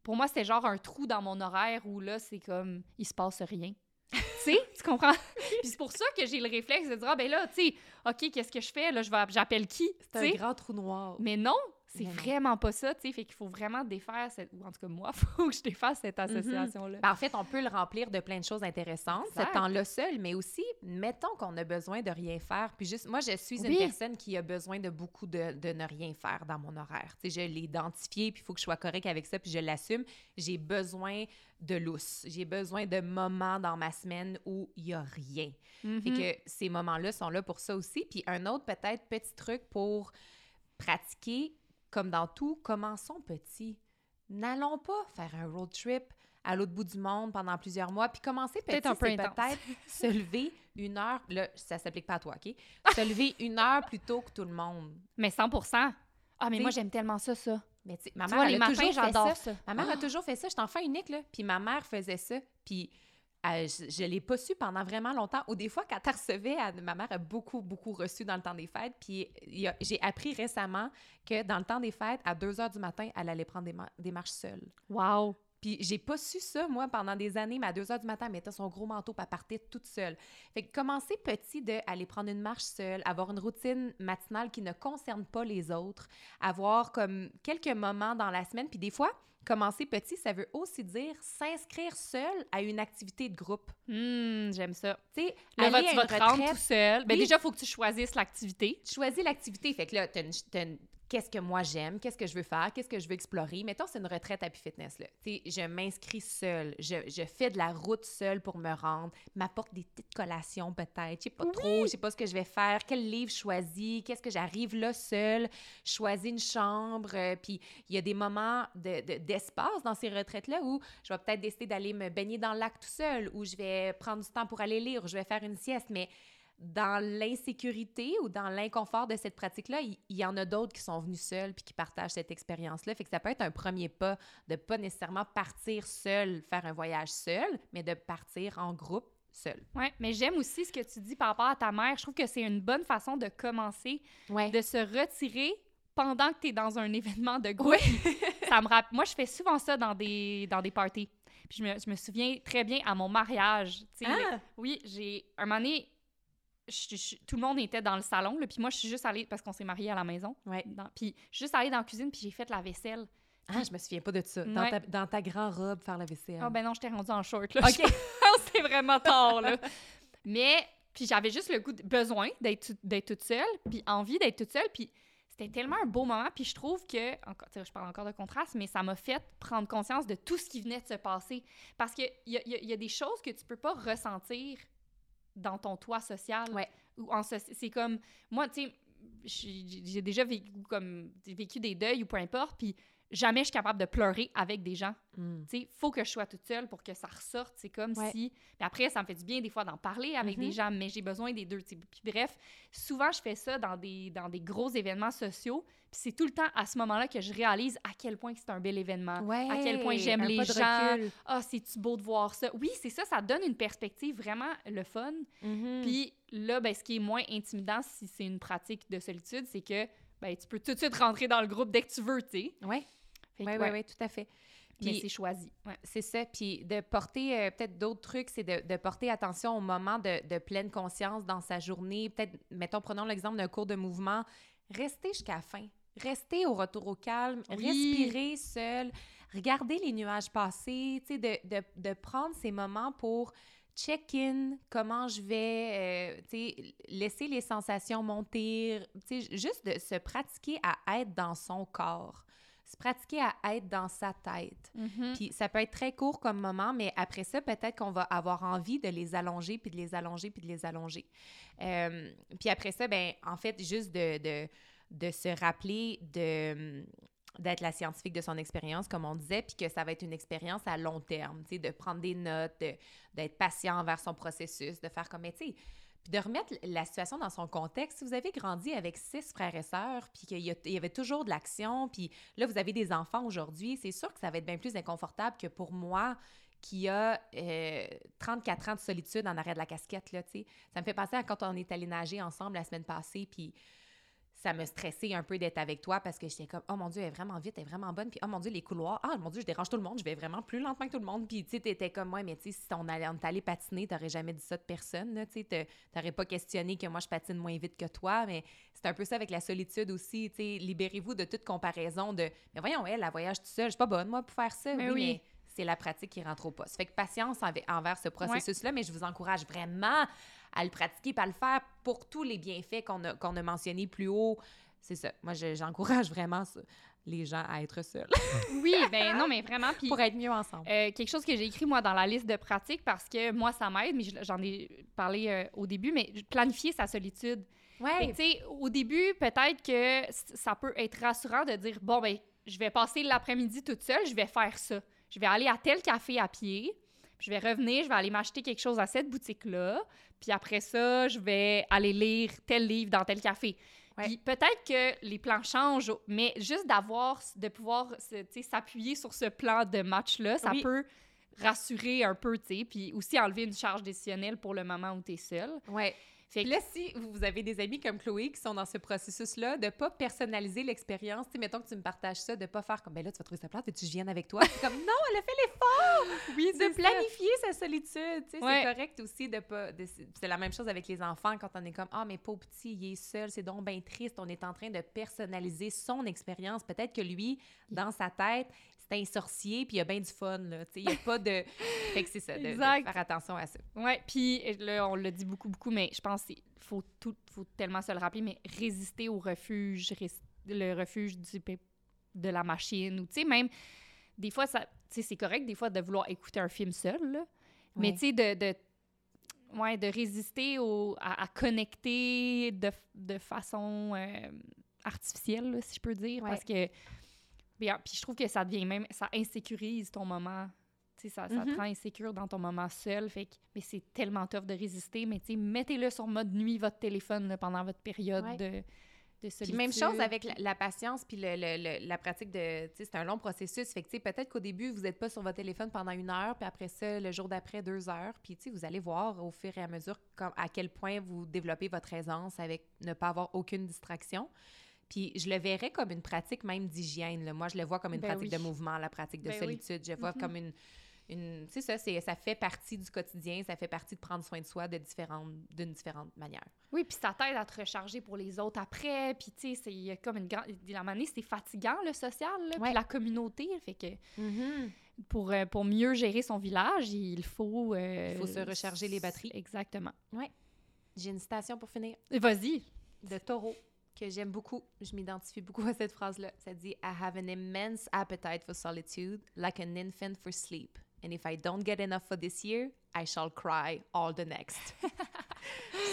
pour moi, c'était genre un trou dans mon horaire où là, c'est comme, il se passe rien tu sais, tu comprends? Puis c'est pour ça que j'ai le réflexe de dire, ah ben là, tu sais, OK, qu'est-ce que je fais? Là, j'appelle qui? C'est un grand trou noir. Mais non, c'est vraiment pas ça, tu sais. Fait qu'il faut vraiment défaire cette. Ou en tout cas, moi, il faut que je défasse cette mhm. association-là. Ben, en fait, on peut le remplir de plein de choses intéressantes, ce temps-là seul, mais aussi, mettons qu'on a besoin de rien faire. Puis juste, moi, je suis une personne qui a besoin de beaucoup de, de ne rien faire dans mon horaire. Tu sais, je l'ai identifié, puis il faut que je sois correcte avec ça, puis je l'assume. J'ai besoin de lousse. J'ai besoin de moments dans ma semaine où il n'y a rien. Fait mhm. que ces moments-là sont là pour ça aussi. Puis un autre, peut-être, petit truc pour pratiquer comme dans tout, commençons petit. N'allons pas faire un road trip à l'autre bout du monde pendant plusieurs mois. Puis commencer petit, c'est peut-être se lever une heure. Là, ça s'applique pas à toi, OK? Se lever une heure plus tôt que tout le monde. Mais 100% Ah, mais moi, j'aime tellement ça, ça. Mais tu ma mère, a toujours fait ça. Ma mère a ah! toujours fait ça. J'étais enfant unique, là. Puis ma mère faisait ça. Puis euh, je ne l'ai pas su pendant vraiment longtemps. Ou des fois, quand tu recevais, ma mère a beaucoup, beaucoup reçu dans le temps des fêtes. Puis j'ai appris récemment que dans le temps des fêtes, à 2 heures du matin, elle allait prendre des, des marches seule. Wow! Puis j'ai pas su ça, moi, pendant des années, mais à 2 heures du matin, elle mettait son gros manteau, puis elle partait toute seule. Fait que commencer petit de aller prendre une marche seule, avoir une routine matinale qui ne concerne pas les autres, avoir comme quelques moments dans la semaine, puis des fois, Commencer petit, ça veut aussi dire s'inscrire seul à une activité de groupe. Hum, j'aime ça. Tu sais, aller tu vas te rendre tout seul. Ben déjà, il faut que tu choisisses l'activité. Tu choisis l'activité. Fait que là, tu as, qu'est-ce que moi j'aime, qu'est-ce que je veux faire, qu'est-ce que je veux explorer. Mettons, c'est une retraite à Fitness. Là. je m'inscris seule, je, je, fais de la route seule pour me rendre, m'apporte des petites collations peut-être, je sais pas trop, je sais pas ce que je vais faire, quel livre choisir, qu'est-ce que j'arrive là seule, choisis une chambre, euh, puis il y a des moments de, d'espace dans ces retraites-là où je vais peut-être décider d'aller me baigner dans le lac tout seul, où je vais prendre du temps pour aller lire, où je vais faire une sieste, mais dans l'insécurité ou dans l'inconfort de cette pratique-là, il y, en a d'autres qui sont venus seuls puis qui partagent cette expérience-là. Fait que ça peut être un premier pas de pas nécessairement partir seul, faire un voyage seul, mais de partir en groupe seul. Oui, mais j'aime aussi ce que tu dis par rapport à ta mère. Je trouve que c'est une bonne façon de commencer, de se retirer pendant que tu es dans un événement de groupe. ça me rappelle... Moi, je fais souvent ça dans des, dans des parties. Puis je me, je me souviens très bien à mon mariage. Ah! oui, j'ai... Un moment donné, tout le monde était dans le salon, puis moi, je suis juste allée, parce qu'on s'est mariés à la maison. Ouais. puis je suis juste allée dans la cuisine, puis j'ai fait la vaisselle. Ah, je me souviens pas de ça. Dans, ta, dans ta grande robe, faire la vaisselle. Ah, ben non, je t'ai rendue en short, là. OK. C'est vraiment tard, là. Mais, puis j'avais juste le goût, de, besoin d'être toute seule, puis envie d'être toute seule, puis c'était tellement un beau moment, puis je trouve que, encore, je parle encore de contraste, mais ça m'a fait prendre conscience de tout ce qui venait de se passer. Parce qu'il y a, y a des choses que tu peux pas ressentir dans ton toit social. Ouais. Ou en c'est comme moi, tu sais, j'ai déjà vécu comme vécu des deuils ou peu importe, puis jamais je suis capable de pleurer avec des gens. Mm. Tu sais, faut que je sois toute seule pour que ça ressorte. C'est comme si. Mais après, ça me fait du bien des fois d'en parler avec des mm-hmm. gens, mais j'ai besoin des deux. Puis bref, souvent je fais ça dans des, dans des gros événements sociaux. Puis c'est tout le temps à ce moment-là que je réalise à quel point c'est un bel événement, à quel point j'aime les gens. Ah, c'est-tu beau de voir ça? Oui, c'est ça, ça donne une perspective vraiment le fun. Mm-hmm. Puis là, ben, ce qui est moins intimidant si c'est une pratique de solitude, c'est que ben, tu peux tout de suite rentrer dans le groupe dès que tu veux, tu sais. Oui. Oui, oui, oui, tout à fait. Puis c'est choisi. C'est ça. Puis de porter, euh, peut-être d'autres trucs, c'est de, de, porter attention au moment de, de, pleine conscience dans sa journée. Peut-être, mettons, prenons l'exemple d'un cours de mouvement. Rester jusqu'à la fin. Rester au retour au calme. Respirer seul. Regarder les nuages passer. Tu sais, de, de, de, prendre ces moments pour check-in, comment je vais, euh, tu sais, laisser les sensations monter, tu sais, juste de se pratiquer à être dans son corps se pratiquer à être dans sa tête. Mm-hmm. Puis ça peut être très court comme moment, mais après ça, peut-être qu'on va avoir envie de les allonger, puis de les allonger, puis de les allonger. Euh, puis après ça, ben en fait, juste de, de, de se rappeler de d'être la scientifique de son expérience, comme on disait, puis que ça va être une expérience à long terme, tu sais, de prendre des notes, d'être patient envers son processus, de faire comme, tu sais, puis de remettre la situation dans son contexte. Si vous avez grandi avec six frères et sœurs, puis qu'il y, avait toujours de l'action, puis là, vous avez des enfants aujourd'hui, c'est sûr que ça va être bien plus inconfortable que pour moi qui a euh, 34 ans de solitude en arrêt de la casquette, là, tu sais. Ça me fait penser à quand on est allé nager ensemble la semaine passée, puis ça me stressait un peu d'être avec toi parce que j'étais comme, oh mon Dieu, elle est vraiment vite, elle est vraiment bonne. Puis, oh mon Dieu, les couloirs, ah mon Dieu, je dérange tout le monde, je vais vraiment plus lentement que tout le monde. Puis, tu sais, t'étais comme, moi, mais tu sais, si on allait, on patiner, t'aurais jamais dit ça de personne, tu sais, t'a- t'aurais pas questionné que moi, je patine moins vite que toi. Mais c'est un peu ça avec la solitude aussi, tu sais, libérez-vous de toute comparaison de, mais voyons, elle, elle voyage tout seul, je suis pas bonne, moi, pour faire ça. Mais oui, oui. mais c'est la pratique qui rentre au poste. Fait que patience enve- envers ce processus-là, mais je vous encourage vraiment à le pratiquer, pas à le faire pour tous les bienfaits qu'on a, qu'on a mentionnés plus haut. C'est ça. Moi, je- j'encourage vraiment ça, les gens à être seuls Oui, ben non, mais vraiment. Pour être mieux ensemble. euh, quelque chose que j'ai écrit, moi, dans la liste de pratiques, parce que moi, ça m'aide, mais je- j'en ai parlé euh, au début, mais planifier sa solitude. Ouais. tu sais, au début, peut-être que ça peut être rassurant de dire bon, ben, je vais passer l'après-midi toute seule, je vais faire ça. Je vais aller à tel café à pied, je vais revenir, je vais aller m'acheter quelque chose à cette boutique-là, puis après ça, je vais aller lire tel livre dans tel café. Ouais. Puis peut-être que les plans changent, mais juste d'avoir, de pouvoir s'appuyer sur ce plan de match-là, ça Oui. peut rassurer un peu, tu sais, puis aussi enlever une charge décisionnelle pour le moment où tu es seul. Ouais. Fait Puis que là, si vous avez des amis comme Chloé qui sont dans ce processus-là, de pas personnaliser l'expérience, tu mettons que tu me partages ça, de pas faire comme, ben là, tu vas trouver ça plate et tu je vienne avec toi? C'est comme, non, elle a fait l'effort oui, de planifier sa solitude. Ouais. C'est correct aussi de pas. de- c'est la même chose avec les enfants quand on est comme, ah, mais pauvre petit, il est seul, c'est donc bien triste. On est en train de personnaliser son expérience. Peut-être que lui, dans sa tête, sorcier, puis il y a bien du fun, là. Tu sais, il n'y a pas de. Fait que c'est ça, de- faire attention à ça. Ouais, puis là, on le dit beaucoup, beaucoup, mais je pense qu'il faut, tout, faut tellement se le rappeler, mais résister au refuge, le refuge du, de la machine, ou tu sais, même, des fois, ça, c'est correct, des fois, de vouloir écouter un film seul, là, mais Ouais. tu sais, de, de, ouais, de résister au, à, à connecter de, de façon euh, artificielle, là, si je peux dire, Ouais. parce que, bien, puis je trouve que ça devient même, ça insécurise ton moment. Tu sais, ça, ça te Mhm. rend insécure dans ton moment seul. Fait que, mais c'est tellement tough de résister. Mais tu sais, mettez-le sur mode nuit, votre téléphone, là, pendant votre période Ouais. de, Puis même chose avec la, la patience puis le- le- le- la pratique de... Tu sais, c'est un long processus. Fait que, tu sais, peut-être qu'au début, vous n'êtes pas sur votre téléphone pendant une heure, puis après ça, le jour d'après, deux heures. Puis, tu sais, vous allez voir au fur et à mesure comme, à quel point vous développez votre aisance avec ne pas avoir aucune distraction. Puis, je le verrais comme une pratique même d'hygiène. là. Moi, je le vois comme une Ben pratique oui. de mouvement, la pratique de Ben oui. solitude. Je vois Mhm. comme une... une c'est ça, c'est, ça fait partie du quotidien, ça fait partie de prendre soin de soi de différentes, d'une différente manière. Oui, puis ça t'aide à te recharger pour les autres après. Puis tu sais, c'est- comme une grande. La manière, c'est fatigant, le social, là, Ouais. puis la communauté. Fait que pour, euh, pour mieux gérer son village, il faut. euh, Il faut se recharger les batteries. Exactement. J'ai une citation pour finir. Vas-y. de Taureau que j'aime beaucoup. Je m'identifie beaucoup à cette phrase-là. Ça dit I have an immense appetite for solitude, like an infant for sleep. And if I don't get enough for this year, I shall cry all the next.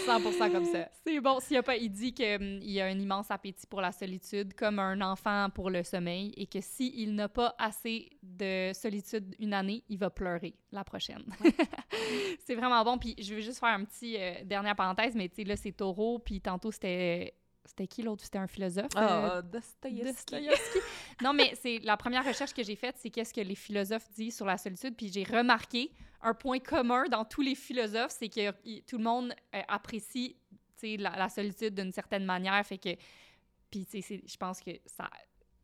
100% comme ça. C'est bon. S'il y a pas, il dit qu'il y a un immense appétit pour la solitude, comme un enfant pour le sommeil, et que s'il n'a pas assez de solitude une année, il va pleurer la prochaine. c'est vraiment bon. Puis je veux juste faire un petit euh, dernière parenthèse, mais tu sais, là, c'est taureau, puis tantôt, c'était. C'était qui l'autre? C'était un philosophe? euh, Oh. Dostoïevski. non, mais c'est la première recherche que j'ai faite, c'est qu'est-ce que les philosophes disent sur la solitude. Puis j'ai remarqué un point commun dans tous les philosophes, c'est que y- tout le monde euh, apprécie la, la solitude d'une certaine manière. Fait que, puis tu sais, je pense que ça,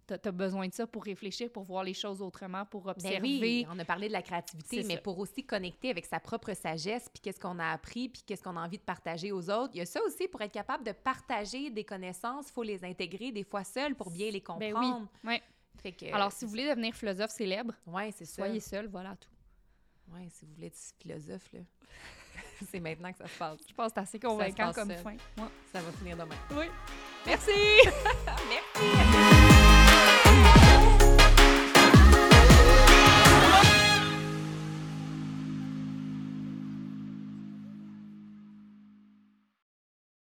t'as as besoin de ça pour réfléchir, pour voir les choses autrement, pour Ben observer. oui, on a parlé de la créativité, mais ça. pour aussi connecter avec sa propre sagesse, puis qu'est-ce qu'on a appris, puis qu'est-ce qu'on a envie de partager aux autres. Il y a ça aussi, pour être capable de partager des connaissances, il faut les intégrer des fois seules pour bien les Ben comprendre. oui, ouais. Fait que, Alors, si vous voulez devenir philosophe célèbre, Ouais, c'est ça. soyez seul, voilà tout. Ouais, si vous voulez être philosophe, là. c'est maintenant que ça se passe. Je pense que c'est assez convaincant comme seul. fin. Ouais. Ça va finir demain. Oui. Merci! Merci!